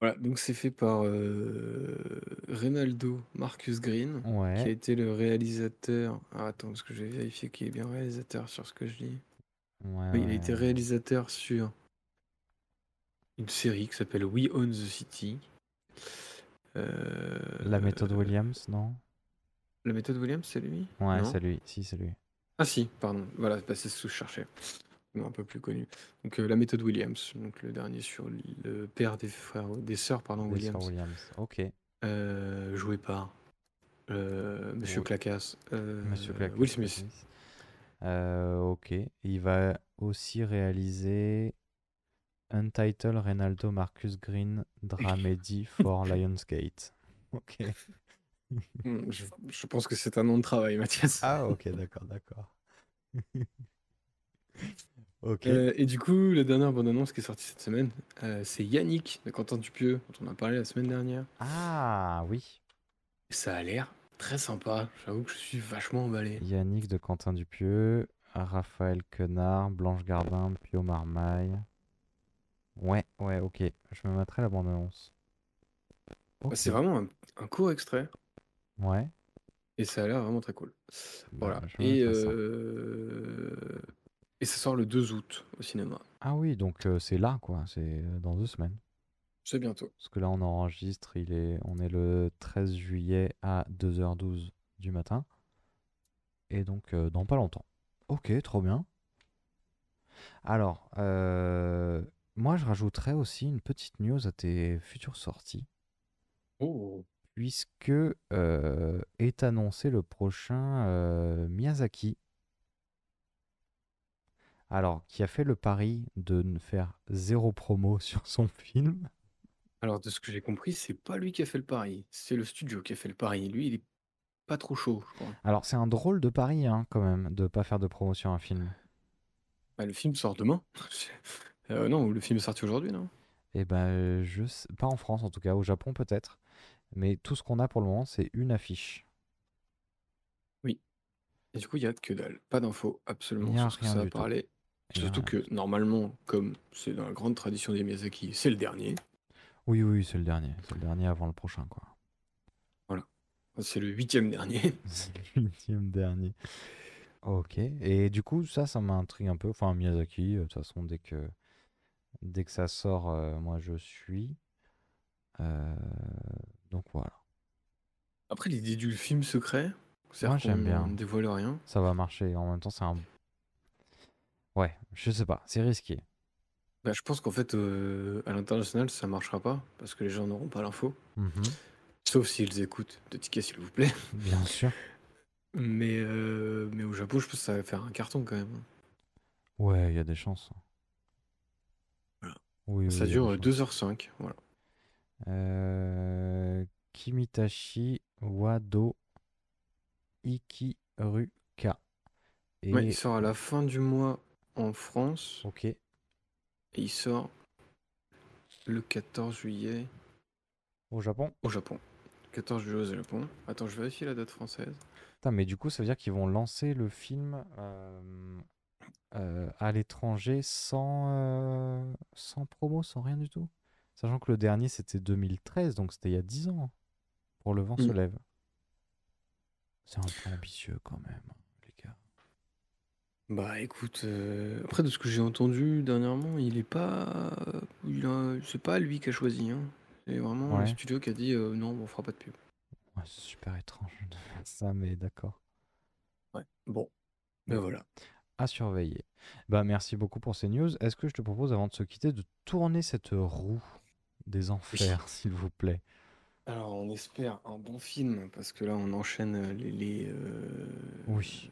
Voilà, donc c'est fait par euh, Reynaldo Marcus Green, qui a été le réalisateur. Ah, attends, parce que je vais vérifier qu'il est bien réalisateur sur ce que je dis. ouais, Oui, il a été réalisateur sur une série qui s'appelle We Own the City. Euh, La méthode Williams, non? La méthode Williams, c'est lui? Ouais, c'est lui. Si, c'est lui. Ah si, pardon. Voilà, bah, c'est ce que je cherchais. Non, un peu plus connu. Donc euh, la méthode Williams, donc le dernier sur le père des frères, des sœurs, pardon, Des sœurs Williams, Williams. Ok. euh, joué par euh, Monsieur Oui. Clacasse, euh, Monsieur Clack. Will Smith. Euh, ok. Il va aussi réaliser Untitled Reynaldo Marcus Green Dramedy for Lionsgate. Ok. Hmm, Je, je pense que c'est un nom de travail, Mathias. Ah, ok, d'accord, d'accord. ok. Euh, et du coup, la dernière bande-annonce qui est sortie cette semaine, euh, c'est Yannick de Quentin Dupieux, dont on a parlé la semaine dernière. Ah, oui. Ça a l'air très sympa. J'avoue que je suis vachement emballé. Yannick de Quentin Dupieux, Raphaël Quenard, Blanche Gardin, Pio Marmaille. Ouais, ouais, ok. Je me mettrai la bande-annonce. Bah, Ok. C'est vraiment un, un court extrait Ouais. et ça a l'air vraiment très cool. Bah, Voilà. je me Et, mettrai ça. euh, et ça sort le 2 août au cinéma. Ah oui, donc euh, c'est là, quoi. C'est euh, dans deux semaines. C'est bientôt. Parce que là, on enregistre, il est, on est le 13 juillet à 2h12 du matin. Et donc, euh, dans pas longtemps. Ok, trop bien. Alors, euh, moi, je rajouterais aussi une petite news à tes futures sorties. Oh. Puisque euh, est annoncé le prochain euh, Miyazaki. Alors, qui a fait le pari de ne faire zéro promo sur son film. Alors, de ce que j'ai compris, c'est pas lui qui a fait le pari. C'est le studio qui a fait le pari. Lui, il est pas trop chaud, je crois. Alors, c'est un drôle de pari, hein, quand même, de pas faire de promo sur un film. Bah, le film sort demain. Euh, non, le film est sorti aujourd'hui, non? Eh ben, je sais, pas en France en tout cas, au Japon peut-être. Mais tout ce qu'on a pour le moment, c'est une affiche. Oui. Et du coup, il y a que dalle. Pas d'infos absolument Il y a sur ce que rien ça va du tout. parler. Il y a Surtout rien. que normalement, comme c'est dans la grande tradition des Miyazaki, c'est le dernier. Oui, oui, c'est le dernier. C'est le dernier avant le prochain, quoi. C'est le huitième dernier. C'est le huitième dernier. Ok. Et du coup, ça, ça m'intrigue un peu. Enfin, Miyazaki, euh, de toute façon, dès que, dès que ça sort, euh, moi, je suis. Euh, donc voilà. Après, l'idée du film secret, c'est Moi, j'aime bien. qu'on dévoile rien. Ça va marcher. En même temps, c'est un... Ouais, je sais pas. C'est risqué. Bah, je pense qu'en fait, euh, à l'international, ça marchera pas parce que les gens n'auront pas l'info. Mhm. Sauf s'ils écoutent de tickets, s'il vous plaît. Bien sûr. Mais, euh, mais au Japon, je pense que ça va faire un carton quand même. Ouais, il y a des chances. Voilà. Oui, Ça oui, dure des chances. 2h05. Voilà. Euh, Kimitashi Wado Ikiruka. Et... Ouais, il sort à la fin du mois en France Ok. et il sort le 14 juillet Au Japon. au Japon. 14 juillet au Japon. Attends, je vérifie la date française. Putain, mais du coup, ça veut dire qu'ils vont lancer le film euh, euh, à l'étranger sans, euh, sans promo, sans rien du tout? Sachant que le dernier, c'était 2013, donc c'était il y a 10 ans. hein, Pour Le vent se Mm. lève. C'est un peu ambitieux quand même, les gars. Bah écoute, euh, après de ce que j'ai entendu dernièrement, il est pas, a- c'est pas lui qui a choisi. Hein. C'est vraiment le studio qui a dit euh, non, on fera pas de pub. Ouais, c'est super étrange de faire ça, mais d'accord. Ouais. Bon, ben voilà. À surveiller. Bah, merci beaucoup pour ces news. Est-ce que je te propose, avant de se quitter, de tourner cette roue? Des enfers, s'il vous plaît Alors on espère un bon film parce que là on enchaîne les. les, euh, Oui.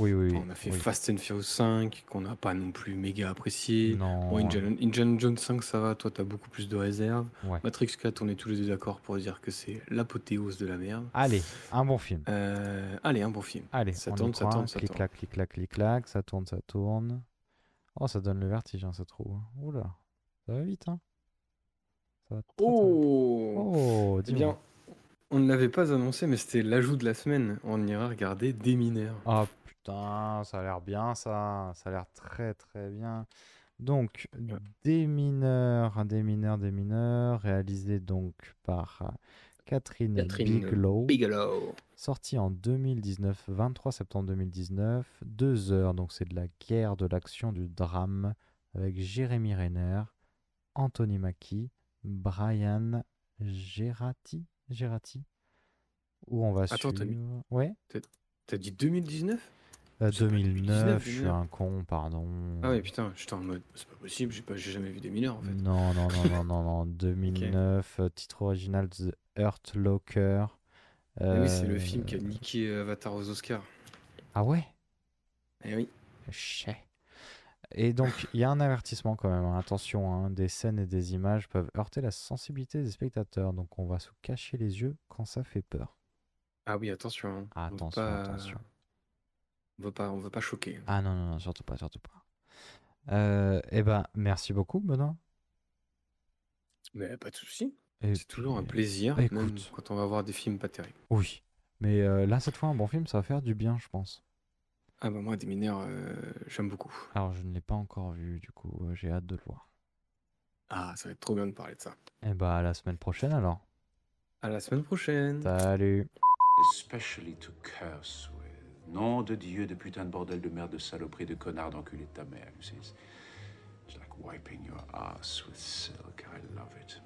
Oui, oui, oui. on a fait oui. Fast and Furious 5 qu'on n'a pas non plus méga apprécié. Non. Bon, Indiana, Indiana Jones 5 ça va, toi t'as beaucoup plus de réserves. Ouais. Matrix 4 on est tous les deux d'accord pour dire que c'est l'apothéose de la merde. Allez, un bon film. Euh, allez, un bon film. Allez, ça on y tourne, ça croit. tourne, ça clic tourne. clac, clic clac, clic clac, ça tourne, ça tourne. Oh, ça donne le vertige, hein, cette roue. Oula, ça va vite, hein. Ça va très, très vite. Oh Oh, Eh dis-moi. bien, on ne l'avait pas annoncé, mais c'était l'ajout de la semaine. On ira regarder Des mineurs. Ah putain, ça a l'air bien ça, ça a l'air très très bien. Donc, des mineurs, des mineurs, des mineurs, réalisé donc par euh, Catherine, Catherine Bigelow, Bigelow. sorti en 2019, 23 septembre 2019, deux heures, donc c'est de la guerre, de l'action, du drame, avec Jérémy Renner, Anthony Mackie, Brian Gerati, Gerati, où on va Attends, t'as mis- suivre... Ouais T'as dit 2019 Euh, C'est pas 2009, 2019, je suis un con, pardon. Ah ouais, putain, j'étais en mode, c'est pas possible, j'ai pas, j'ai jamais vu Des mineurs en fait. Non, non, non, non, non, non. 2009, euh, titre original The Hurt Locker. Mais oui, c'est le film qui a Euh, niqué Avatar aux Oscars. Ah ouais? Eh oui. Chais. Et donc, il y a un avertissement quand même. hein. Attention, hein, des scènes et des images peuvent heurter la sensibilité des spectateurs. Donc, on va se cacher les yeux quand ça fait peur. Ah oui, attention. hein. On veut Attention, pas- attention. On veut pas, on veut pas choquer. Ah non, non, non, surtout pas, surtout pas. Euh, eh ben, merci beaucoup, Benoît. Mais pas de souci. Et C'est toujours un puis- plaisir, même quand on va voir des films pas terribles. Oui. Mais euh, là, cette fois, un bon film, ça va faire du bien, je pense. Ah bah moi, des mineurs, euh, j'aime beaucoup. Alors, je ne l'ai pas encore vu, du coup, euh, j'ai hâte de le voir. Ah, ça va être trop bien de parler de ça. Et bah, à la semaine prochaine alors. À la semaine prochaine. Salut. Especially to curse with. Nom de Dieu, de putain de bordel de merde, de saloperie, de connard, d'enculé de ta mère. you see. It's, it's like wiping your ass with silk. I love it.